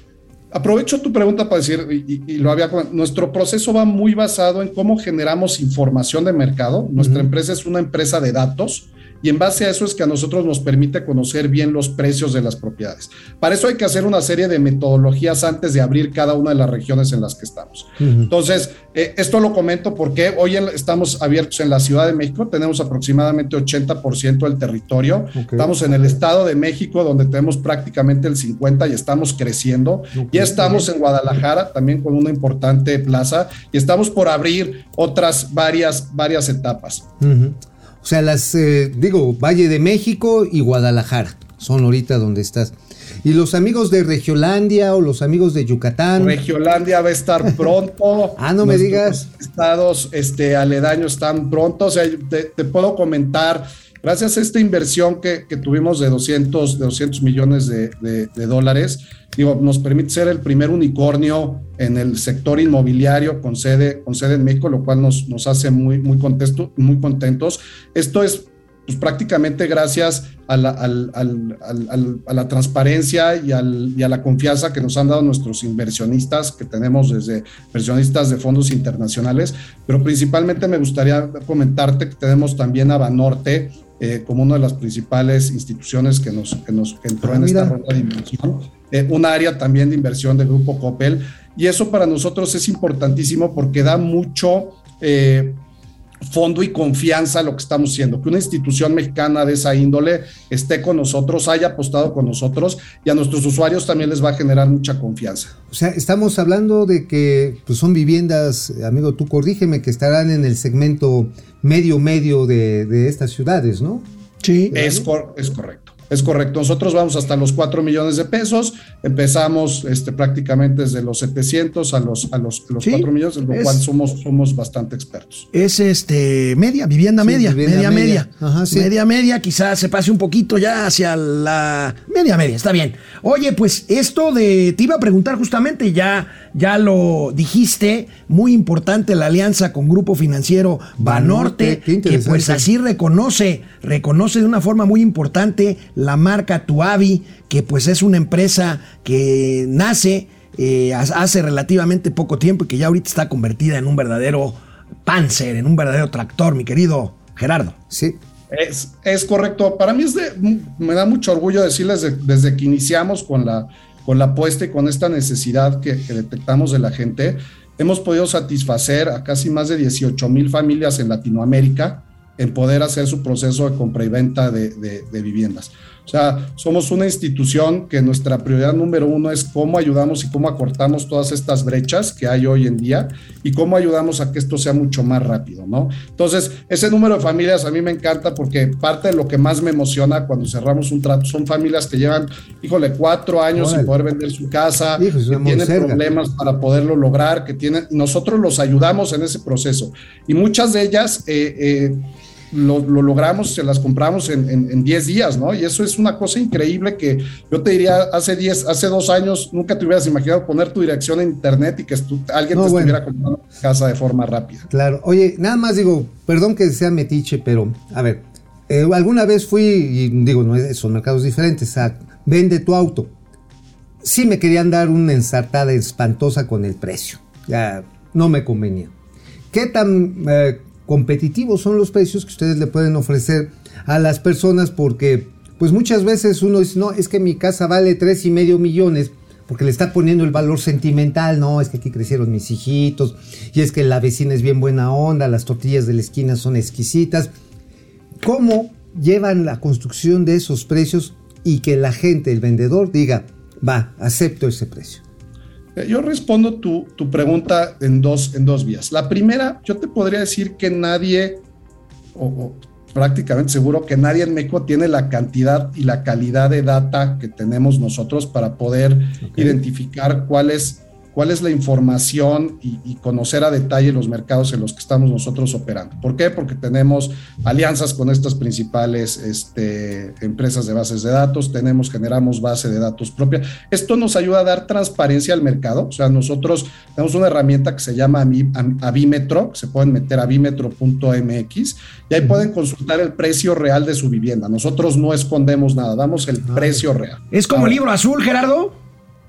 aprovecho tu pregunta para decir, y, y- y lo había nuestro proceso va muy basado en cómo generamos información de mercado. Nuestra empresa es una empresa de datos y en base a eso es que a nosotros nos permite conocer bien los precios de las propiedades. Para eso hay que hacer una serie de metodologías antes de abrir cada una de las regiones en las que estamos. Ujú. Entonces, eh, esto lo comento porque hoy en- estamos abiertos en la Ciudad de México, tenemos aproximadamente 80% del territorio. Ok. Estamos en el Estado de México, donde tenemos prácticamente el 50% y estamos creciendo. Ok. Ya estamos en Guadalajara, también con una importante plaza, y estamos por abrir otras varias, varias etapas. Ujú. O sea, las, eh, digo, Valle de México y Guadalajara son ahorita donde estás. Y los amigos de Regiolandia o los amigos de Yucatán. Regiolandia va a estar pronto. Ah, no me Nuestros digas. Estados este, aledaños están pronto. O sea, te, te puedo comentar, gracias a esta inversión que, que tuvimos de 200, de 200 millones de, de- de dólares, digo, nos permite ser el primer unicornio en el sector inmobiliario con sede, con sede en México, lo cual nos, nos hace muy, muy, contesto- muy contentos. Esto es pues prácticamente gracias a la, al- al- al- a la transparencia y, y a la confianza que nos han dado nuestros inversionistas, que tenemos desde inversionistas de fondos internacionales, pero principalmente me gustaría comentarte que tenemos también a Banorte eh, como una de las principales instituciones que nos, que nos que entró Ah, en esta mira. ronda de inversión, eh, un área también de inversión del grupo Coppel, y eso para nosotros es importantísimo porque da mucho... eh, fondo y confianza a lo que estamos haciendo, que una institución mexicana de esa índole esté con nosotros, haya apostado con nosotros y a nuestros usuarios también les va a generar mucha confianza. O sea, estamos hablando de que pues, son viviendas, amigo, tú corrígeme, que estarán en el segmento medio-medio de, de estas ciudades, ¿no? Sí. Es, cor- es correcto. Es correcto. Nosotros vamos hasta los 4 millones de pesos. Empezamos este, prácticamente desde los 700 a los, a los, los Sí, 4 millones, en lo es- cual somos, somos bastante expertos. Es este media, vivienda Sí, media, vivienda media media. media. Ajá, sí. Media media, quizás se pase un poquito ya hacia la media media, está bien. Oye, pues esto de te iba a preguntar justamente, ya ya lo dijiste, muy importante la alianza con Grupo Financiero Banorte, que pues así reconoce, reconoce de una forma muy importante la marca Tuavi, que pues es una empresa que nace eh, hace relativamente poco tiempo y que ya ahorita está convertida en un verdadero Panzer, en un verdadero tractor, mi querido Gerardo. Sí. Es, es correcto. Para mí es de, me da mucho orgullo decirles de- desde que iniciamos con la, con la apuesta y con esta necesidad que, que detectamos de la gente, hemos podido satisfacer a casi más de 18 mil familias en Latinoamérica en poder hacer su proceso de compra y venta de, viviendas. O sea, somos una institución que nuestra prioridad número uno es cómo ayudamos y cómo acortamos todas estas brechas que hay hoy en día y cómo ayudamos a que esto sea mucho más rápido, ¿no? Entonces, ese número de familias a mí me encanta porque parte de lo que más me emociona cuando cerramos un trato son familias que llevan, híjole, cuatro años Órale. sin poder vender su casa, Hijo, que tienen monserga. problemas para poderlo lograr, que tienen, nosotros los ayudamos en ese proceso. Y muchas de ellas eh, eh, lo, lo logramos, se las compramos en, en, en 10 días, ¿no? Y eso es una cosa increíble que yo te diría, hace 10, hace dos años nunca te hubieras imaginado poner tu dirección en internet y que alguien No, te bueno. estuviera comprando casa de forma rápida. Claro. Oye, nada más digo, perdón que sea metiche, pero a ver, eh, alguna vez fui, y digo, no son mercados diferentes, a vende tu auto. Sí me querían dar una ensartada espantosa con el precio. Ya no me convenía. ¿Qué tan eh, competitivos son los precios que ustedes le pueden ofrecer a las personas? Porque, pues muchas veces uno dice, no, es que mi casa vale tres y medio millones porque le está poniendo el valor sentimental, no, es que aquí crecieron mis hijitos, y es que la vecina es bien buena onda, las tortillas de la esquina son exquisitas. ¿Cómo llevan la construcción de esos precios y que la gente, el vendedor, diga, va, acepto ese precio? Eh, Yo respondo tu, tu pregunta en dos, en dos vías. La primera, yo te podría decir que nadie, o, o prácticamente seguro que nadie en México tiene la cantidad y la calidad de data que tenemos nosotros para poder identificar cuál es, cuál es la información y, y conocer a detalle los mercados en los que estamos nosotros operando. ¿Por qué? Porque tenemos alianzas con estas principales este, empresas de bases de datos, tenemos, generamos base de datos propia. Esto nos ayuda a dar transparencia al mercado. O sea, nosotros tenemos una herramienta que se llama Avímetro, se pueden meter a avímetro.mx y ahí pueden consultar el precio real de su vivienda. Nosotros no escondemos nada, damos el precio real. ¿Es como Ahora, libro azul, Gerardo?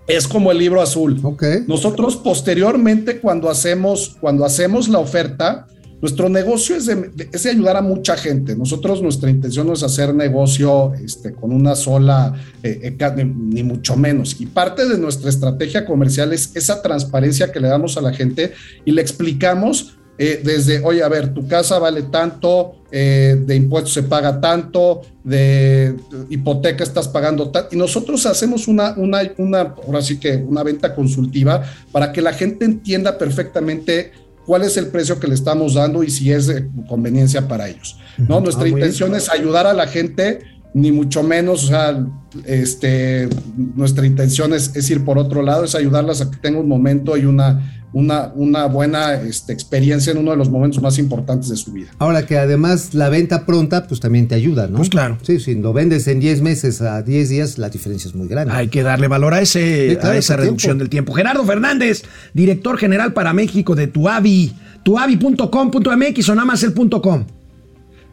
Es como el libro azul. Ok. Nosotros posteriormente, cuando hacemos, cuando hacemos la oferta, nuestro negocio es de, es de ayudar a mucha gente. Nosotros, nuestra intención no es hacer negocio este, con una sola, eh, eh, ni mucho menos. Y parte de nuestra estrategia comercial es esa transparencia que le damos a la gente y le explicamos eh, desde, oye, a ver, tu casa vale tanto, eh, de impuestos se paga tanto, de hipoteca estás pagando tanto. Y nosotros hacemos una, una, una, ahora sí que una venta consultiva para que la gente entienda perfectamente cuál es el precio que le estamos dando y si es de conveniencia para ellos. ¿no? Nuestra Ah, intención es ayudar a la gente, ni mucho menos, o sea, este, nuestra intención es, es ir por otro lado, es ayudarlas a que tengan un momento y una, una, una buena este, experiencia en uno de los momentos más importantes de su vida. Ahora que además la venta pronta, pues también te ayuda, ¿no? Pues claro. Sí, si lo vendes en 10 meses a 10 días, la diferencia es muy grande. Hay que darle valor a, ese, Sí, claro, a esa reducción tiempo. del tiempo. Gerardo Fernández, director general para México de Tuavi. Tuavi.com.mx o nada más el punto .com.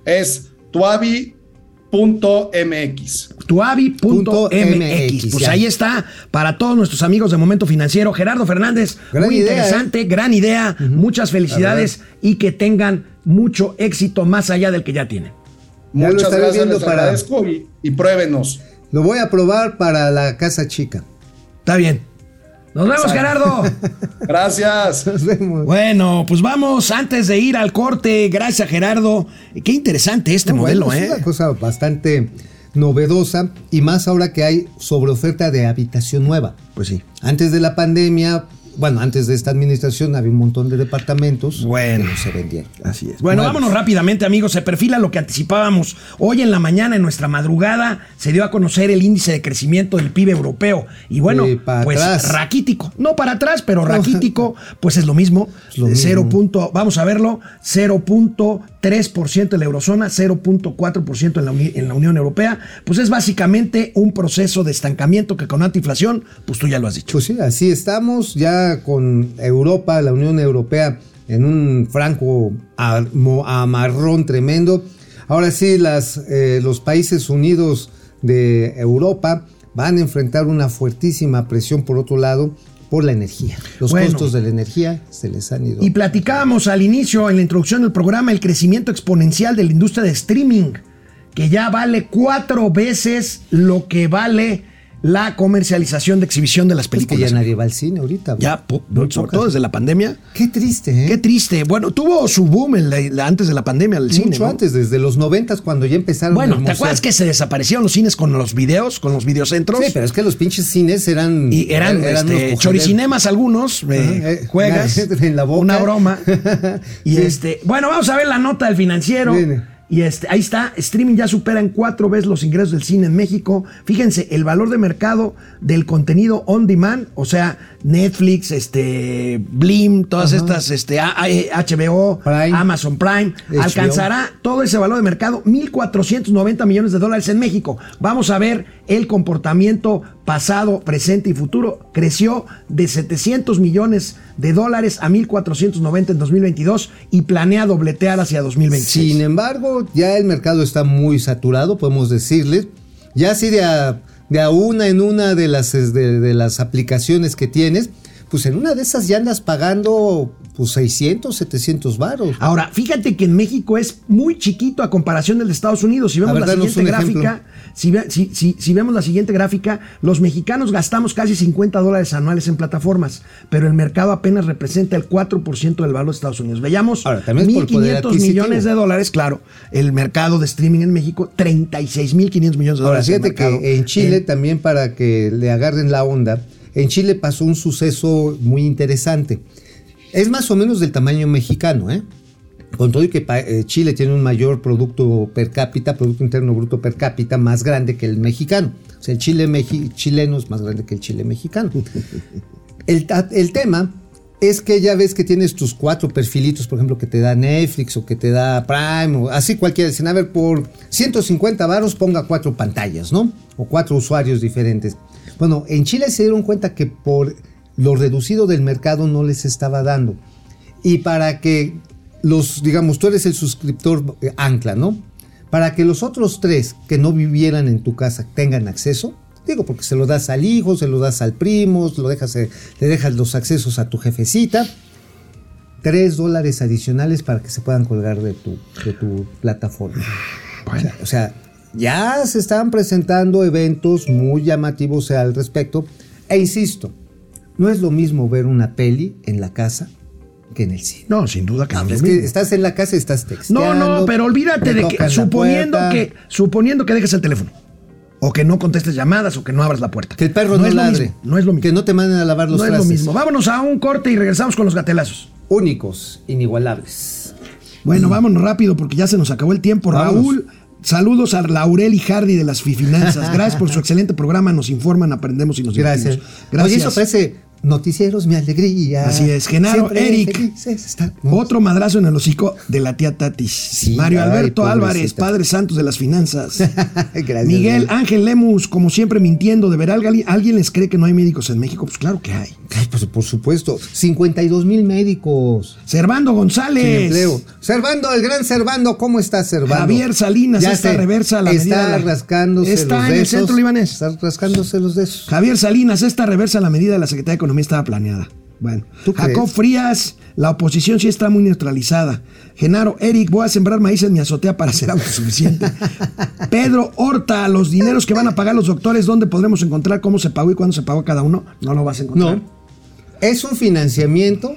Es tuavi.mx. Tuavi.mx. Pues ya. ahí está para todos nuestros amigos de Momento Financiero. Gerardo Fernández, Gran muy idea, ¿eh? interesante, gran idea. Muchas felicidades y que tengan mucho éxito más allá del que ya tienen. Ya Muchas gracias, viendo les para- agradezco y, y pruébenos. Lo voy a probar para la casa chica. Está bien. Nos vemos, Gerardo. Gracias. Nos vemos. Bueno, pues vamos antes de ir al corte. Gracias, Gerardo. Qué interesante este modelo, Bueno, ¿eh? Es una cosa bastante novedosa y más ahora que hay sobreoferta de habitación nueva. Pues sí. Antes de la pandemia, bueno, antes de esta administración había un montón de departamentos Bueno. que no se vendieron. Así es. Bueno, Nuevos. vámonos rápidamente, amigos. Se perfila lo que anticipábamos. Hoy en la mañana, en nuestra madrugada, se dio a conocer el índice de crecimiento del PIB europeo. Y bueno, Sí, para pues atrás. raquítico. No para atrás, pero raquítico, pues es lo mismo. Es lo mismo. Cero punto- vamos a verlo, 0.3% en la eurozona, 0.4% en la, en la Unión Europea. Pues es básicamente un proceso de estancamiento que con alta inflación, pues tú ya lo has dicho. Pues sí, así estamos ya con Europa, la Unión Europea, en un franco amarrón tremendo. Ahora sí, las, eh, los países unidos de Europa van a enfrentar una fuertísima presión, por otro lado, por la energía. Los Bueno. costos de la energía se les han ido. Y platicábamos al inicio, en la introducción del programa, el crecimiento exponencial de la industria de streaming, que ya vale cuatro veces lo que vale la comercialización de exhibición de las es que películas. ya nadie va al cine ahorita. Ya, po- sobre pocas. todo desde la pandemia. Qué triste, ¿eh? Qué triste. Bueno, tuvo su boom en la- la- antes de la pandemia el cine. Mucho ¿no? antes, desde los noventas, cuando ya empezaron Bueno, ¿te acuerdas que se desaparecieron los cines con los videos, con los videocentros? Sí, pero es que los pinches cines eran. Y eran, unos este, choricinemas algunos, eh, eh, juegas, en la boca. una broma. y Sí. este, bueno, vamos a ver la nota del financiero. Viene. Y este, ahí está, streaming ya supera en cuatro veces los ingresos del cine en México. Fíjense, el valor de mercado del contenido on demand, o sea, Netflix, este, Blim, todas estas, este, HBO, Prime. Amazon Prime, HBO. alcanzará todo ese valor de mercado, 1.490 millones de dólares en México. Vamos a ver el comportamiento pasado, presente y futuro. Creció de 700 millones de dólares a 1.490 en 2022 y planea dobletear hacia 2026. Sin embargo, ya el mercado está muy saturado, podemos decirles. Ya así de a, de a una en una de las, de, de las aplicaciones que tienes, pues en una de esas ya andas pagando pues 600, 700 varos. Ahora, fíjate que en México es muy chiquito a comparación del de Estados Unidos. Si vemos ver, la siguiente gráfica, si, ve- si- si- si vemos la siguiente gráfica, los mexicanos gastamos casi 50 dólares anuales en plataformas, pero el mercado apenas representa el 4% del valor de Estados Unidos. Veamos, Ahora, también es por poder 1.500 adquisitivo. millones de dólares, claro, el mercado de streaming en México, 36.500 millones de Ahora, dólares. el fíjate que en Chile también para que le agarren la onda, en Chile pasó un suceso muy interesante. Es más o menos del tamaño mexicano, ¿eh? Con todo y que eh, Chile tiene un mayor producto per cápita, Producto Interno Bruto per cápita más grande que el mexicano. O sea, el Chile chileno es más grande que el Chile mexicano. El tema es que ya ves que tienes tus cuatro perfilitos, por ejemplo, que te da Netflix o que te da Prime, o así cualquiera. Dicen, a ver, por 150 varos ponga cuatro pantallas, ¿no? O cuatro usuarios diferentes. Bueno, en Chile se dieron cuenta que por lo reducido del mercado no les estaba dando. Y para que los, digamos, tú eres el suscriptor eh, ancla, ¿no? Para que los otros tres que no vivieran en tu casa tengan acceso, digo, porque se lo das al hijo, se lo das al primo, lo dejas, eh, le dejas los accesos a tu jefecita, tres dólares adicionales para que se puedan colgar de tu, de tu plataforma. O sea, o sea, ya se están presentando eventos muy llamativos al respecto. E insisto, no es lo mismo ver una peli en la casa que en el cine. No, sin duda que no, es Es que estás en la casa y estás texteando. No, no, pero olvídate te de que suponiendo que suponiendo que dejes el teléfono o que no contestes llamadas o que no abras la puerta. Que el perro no, es lo ladre. mismo, no es lo mismo. Que no te manden a lavar los no es lo mismo. Vámonos a un corte y regresamos con los gatelazos. Únicos, inigualables. Bueno, vámonos rápido porque ya se nos acabó el tiempo. Vámonos. Raúl, saludos a Laurel y Hardy de las Fifinanzas. Gracias por su excelente programa. Nos informan, aprendemos y nos Gracias. divertimos. Gracias. Oye, eso parece noticieros, mi alegría. Así es, Genaro, Siempre Eric. Otro madrazo en el hocico de la tía Tatis. Mario ay, Alberto pobrecita. Álvarez, Padre Santos de las Finanzas. Gracias, Miguel. Ángel Lemus, como siempre mintiendo. ¿De ver alguien, les cree que no hay médicos en México? Pues claro que hay. Ay, pues, por supuesto. 52 mil médicos. Servando González. empleo. Servando, el gran Servando, ¿cómo está Servando? Javier Salinas, esta sé, reversa la Está medida de la- rascándose Está los en el besos. centro libanés. Está rascándose los besos. Javier Salinas, esta reversa la medida de la Secretaría de Economía estaba planeada. Bueno, ¿Tú Jacob? Frías, la oposición sí está muy neutralizada. Genaro, Eric, voy a sembrar maíz en mi azotea para ser autosuficiente. Pedro Horta, los dineros que van a pagar los doctores, ¿dónde podremos encontrar cómo se pagó y cuándo se pagó cada uno? No lo vas a encontrar. No. Es un financiamiento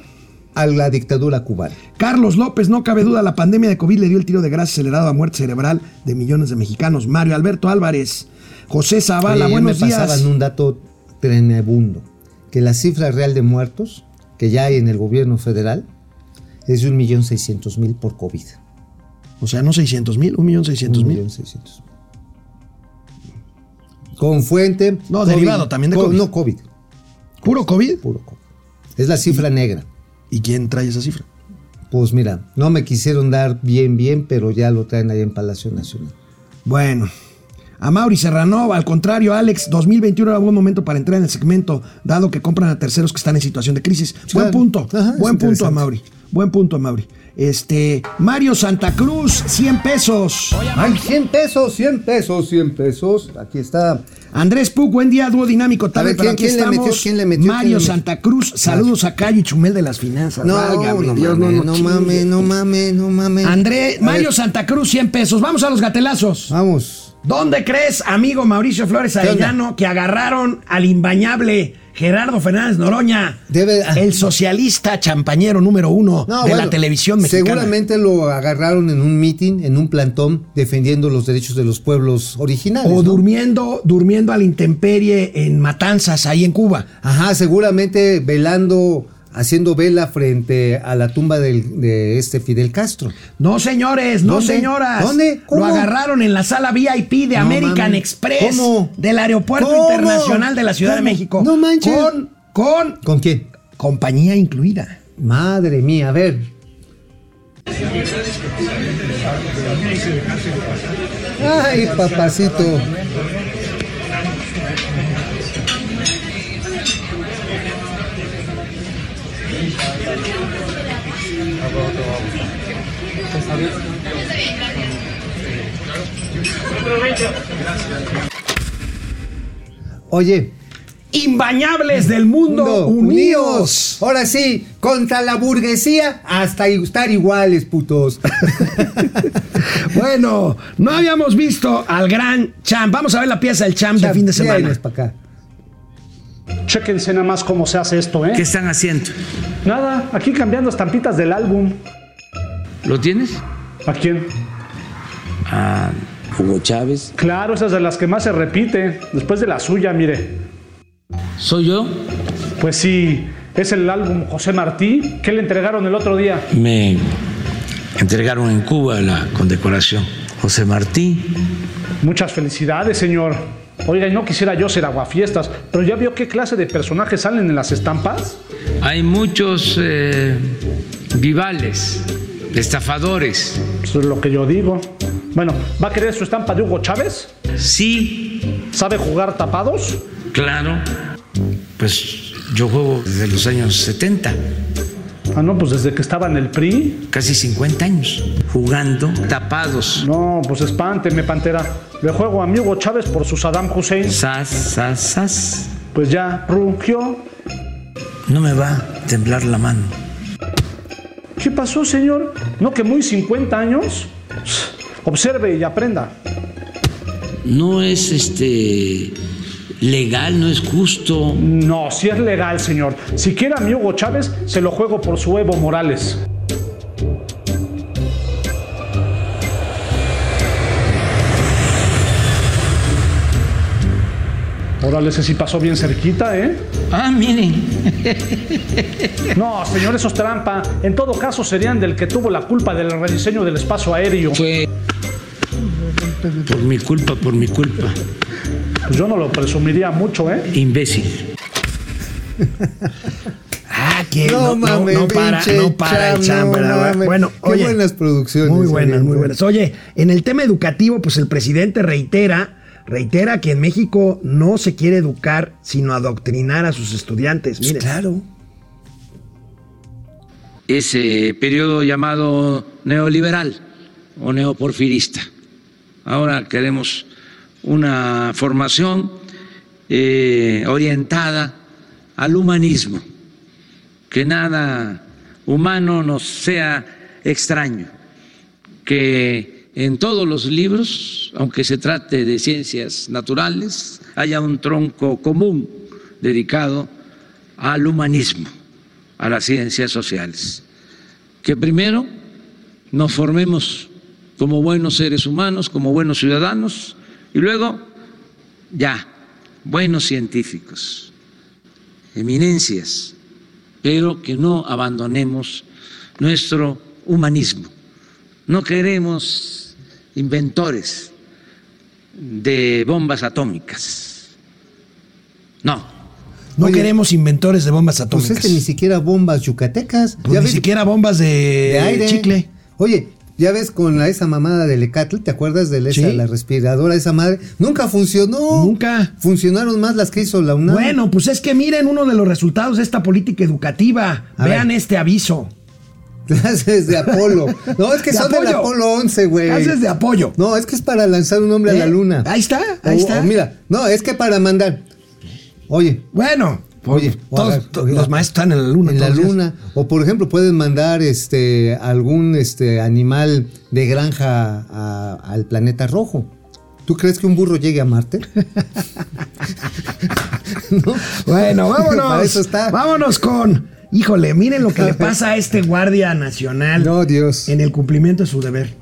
a la dictadura cubana. Carlos López, no cabe duda, la pandemia de COVID le dio el tiro de gracia acelerado a muerte cerebral de millones de mexicanos. Mario Alberto Álvarez, José Zavala, Oye, buenos me días. pasaban un dato tremebundo. Que la cifra real de muertos que ya hay en el gobierno federal es de 1.600.000 por COVID. O sea, no 600 mil, 1.600.000. 1.600.000. Con fuente. No, derivado también de Co- COVID. No, COVID. ¿Puro COVID? Puro COVID. Es la cifra negra. ¿Y quién trae esa cifra? Pues mira, no me quisieron dar bien, bien, pero ya lo traen ahí en Palacio Nacional. Bueno. A Mauri Serranova, al contrario, Alex, 2021 era buen momento para entrar en el segmento, dado que compran a terceros que están en situación de crisis. Buen punto, Ajá, buen punto a. Mauri. Buen punto a Mauri. Este, Mario Santa Cruz, 100 pesos. ¡Ay, 100 pesos, 100 pesos, 100 pesos! Aquí está. Andrés Puc, buen día, dúo dinámico tarde, ¿quién- aquí quién le metió? ¿Quién le metió? Mario. Santa Cruz, saludos a Cayo y Chumel de las finanzas. No, no, Dios, mames, no chingue. mames, no mames, no mames. André, A Mario Santa Cruz, 100 pesos. Vamos a los gatelazos. Vamos. ¿Dónde crees, amigo Mauricio Flores? Arellano, que agarraron al imbañable Gerardo Fernández Noroña, Debe- el socialista champañero número uno No, de bueno, la televisión mexicana? Seguramente lo agarraron en un meeting, en un plantón, defendiendo los derechos de los pueblos originales. O ¿no? durmiendo, durmiendo a la intemperie en Matanzas, ahí en Cuba. Ajá, seguramente velando, haciendo vela frente a la tumba del- de este Fidel Castro. No, señores, no, ¿Dónde? señoras. ¿Dónde? ¿Cómo? Lo agarraron en la sala VIP de No American. Express ¿Cómo? del Aeropuerto ¿Cómo? Internacional de la Ciudad de. México. No manches. Con, con ¿Con quién? compañía incluida. Madre mía, a ver. Ay, papacito. Oye, Imbañables del mundo, unidos. Ahora sí, contra la burguesía, hasta estar iguales, putos. Bueno, no habíamos visto al gran Champ. Vamos a ver la pieza del Champ de fin de semana. Acá. Chéquense nada más cómo se hace esto, ¿eh? ¿Qué están haciendo? Nada, aquí cambiando estampitas del álbum. ¿Lo tienes? ¿A quién? A Hugo Chávez. Claro, esas de las que más se repite, después de la suya, mire. ¿Soy yo? Pues sí, es el álbum José Martí que le entregaron el otro día. Me entregaron en Cuba la condecoración. José Martí. Muchas felicidades, señor. Oiga, y no quisiera yo ser aguafiestas, pero ya vio qué clase de personajes salen en las estampas. Hay muchos eh, vivales, estafadores. Eso es lo que yo digo. Bueno, ¿va a querer su estampa de Hugo Chávez? Sí, ¿Sabe jugar tapados? claro. Pues yo juego desde los años 70, Ah, no, pues desde que estaba en el PRI. casi 50 años, jugando tapados. No, pues espánteme, Pantera. Le juego a mi Hugo Chávez por su Saddam Hussein. Sas, sas, sas. Pues ya, rugió. No me va a temblar la mano. ¿Qué pasó, señor? ¿No que muy 50 años? Observe y aprenda. No es este legal, no es justo. No, si es legal, señor. Si quiere a mi Hugo Chávez, se lo juego por su Evo Morales. Órale, ese sí pasó bien cerquita, ¿eh? Ah, miren. No, señor, eso es trampa. En todo caso, serían del que tuvo la culpa del rediseño del espacio aéreo. Fue por mi culpa, por mi culpa. Pues yo no lo presumiría mucho, ¿eh? Imbécil. Ah, que No mames, no para, no para el Champ, no. Bueno, Qué oye, buenas producciones, Muy buenas, Ariel, muy buenas. Oye, en el tema educativo, pues el presidente reitera, reitera que en México no se quiere educar, sino adoctrinar a sus estudiantes. Mire, Claro. Ese periodo llamado neoliberal o neoporfirista. Ahora queremos una formación eh, orientada al humanismo, que nada humano nos sea extraño, que en todos los libros, aunque se trate de ciencias naturales, haya un tronco común dedicado al humanismo, a las ciencias sociales. Que primero nos formemos como buenos seres humanos, como buenos ciudadanos, y luego ya, buenos científicos. eminencias, pero que no abandonemos nuestro humanismo. No queremos inventores de bombas atómicas. No. No Oye, queremos inventores de bombas Pues atómicas. ni siquiera bombas yucatecas. Pues Ya ni ves- siquiera bombas de, de aire. chicle. Oye, ya ves con la, esa mamada del Ecatl, ¿te acuerdas de la, esa- Sí. la respiradora, esa madre? Nunca funcionó. Nunca. Funcionaron más las que hizo la UNAM. Bueno, pues es que miren uno de los resultados de esta política educativa. A Vean ver. este aviso. Clases de Apolo. No, es que De son del apoyo. Apolo 11, güey. Clases de apoyo. No, es que es para lanzar un hombre a la ¿Eh? luna. Ahí está, ahí O- está. o mira, no, es que para mandar. Oye, Bueno, Oye, todos, los maestros están en la luna. en la días. luna. O por ejemplo, pueden mandar este algún este animal de granja a- al planeta rojo. ¿Tú crees que un burro llegue a Marte? ¿No? Bueno, vámonos. Para eso está. Vámonos con. Híjole, miren lo que le pasa a este guardia nacional No, Dios. en el cumplimiento de su deber.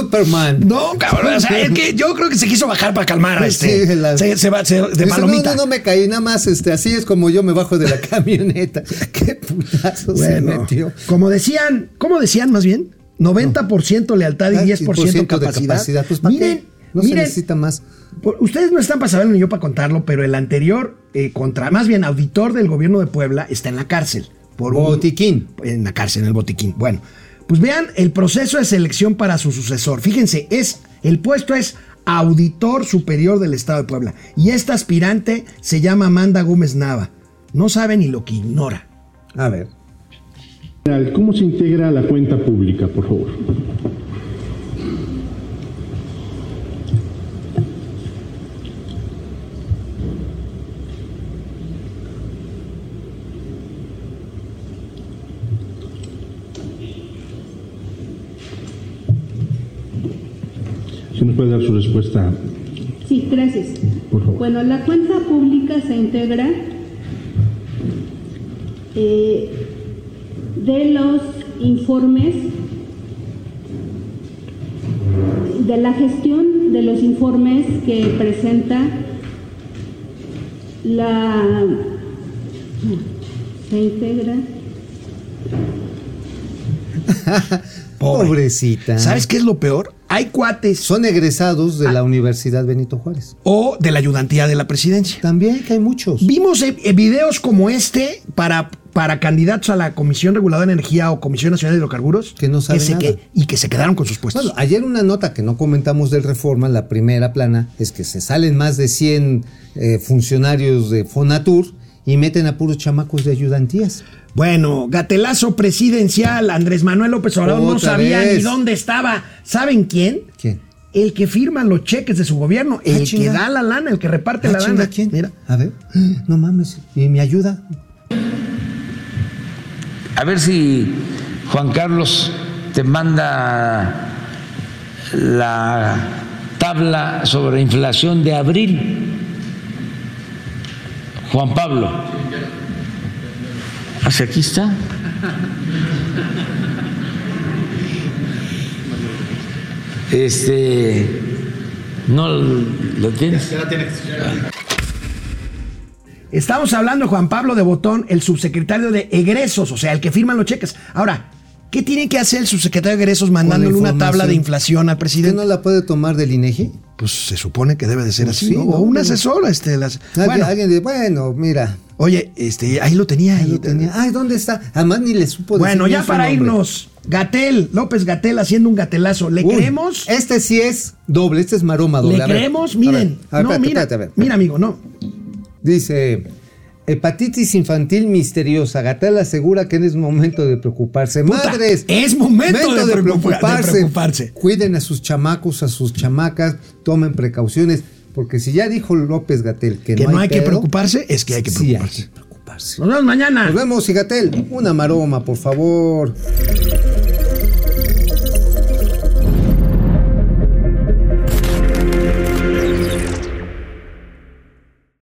Superman. No, cabrón. O sea, es que yo creo que se quiso bajar para calmar a este. Sí, la- se, se va se- de Dice, palomita. No, no, no me caí, nada más, este, así es como yo me bajo de la camioneta. Qué putazo se Bueno, metió. como decían, ¿cómo decían más bien? 90% lealtad y Ah, 10% de capacidad. Pues, ¿para miren, qué? No se necesita más. por- ustedes no están para saberlo ni yo para contarlo, pero el anterior, eh, contra, más bien auditor del gobierno de Puebla, está en la cárcel. Por un- Botiquín. en la cárcel, en el botiquín. Bueno, pues vean el proceso de selección para su sucesor. Fíjense, es el puesto es auditor superior del Estado de Puebla. Y esta aspirante se llama Amanda Gómez Nava. No sabe ni lo que ignora. A ver. ¿Cómo se integra la cuenta pública, por favor? Puede dar su respuesta, Sí, gracias. por favor. Bueno, la cuenta pública se integra eh, de los informes, de la gestión de los informes que presenta la... Se integra. Pobre. Pobrecita. ¿Sabes qué es lo peor? Hay cuates Son egresados de la Universidad Benito Juárez. o de la ayudantía de la presidencia. También que hay muchos. Vimos eh, eh, videos como este para, para candidatos a la Comisión Reguladora de Energía o Comisión Nacional de Hidrocarburos Que no saben nada. y que se quedaron con sus puestos. Bueno, ayer una nota que no comentamos del Reforma, la primera plana, es que se salen más de 100 eh, funcionarios de Fonatur y meten a puros chamacos de ayudantías. Bueno, gatelazo presidencial. Andrés Manuel López Obrador no sabía vez. ni dónde estaba. ¿Saben quién? ¿Quién? El que firma los cheques de su gobierno, el que chinga. da la lana, el que reparte Ah, la chinga, lana. ¿quién? Mira. A ver, no mames, ¿y mi ayuda? A ver si Juan Carlos te manda la tabla sobre inflación de abril. Juan Pablo. Hacia aquí está. Este, no lo tienes. Estamos hablando de Juan Pablo de Botón, el subsecretario de egresos, o sea, el que firma los cheques. Ahora, ¿qué tiene que hacer el subsecretario de egresos mandándole una tabla de inflación al ¿Usted presidente? no la puede tomar del INEGI? Pues se supone que debe de ser Pues así, sí. O un Pero- asesor, este, las. Bueno, alguien dice, bueno, mira, oye, este, ahí lo tenía. ahí ahí lo tenía. Ay, ¿dónde está? Además ni le supo Bueno, decir ya para nombre. irnos, Gatel, López Gatel haciendo un gatelazo. ¿Le Uy, creemos? Este sí es doble, este es maroma doble. ¿Le A ver, creemos? a ver, Miren. a ver, no, espérate, mira, espérate, a ver. mira, amigo, no. Dice, hepatitis infantil misteriosa. Gatel asegura que no es momento de preocuparse. Puta, Madres, es momento de preocupa- de preocuparse. Cuiden a sus chamacos, a sus chamacas, tomen precauciones, porque si ya dijo López Gatel que, Que no hay que pedo, preocuparse, es que hay que sí preocuparse. hay que preocuparse. Nos vemos mañana. Nos vemos, y Gatel, una maroma, por favor.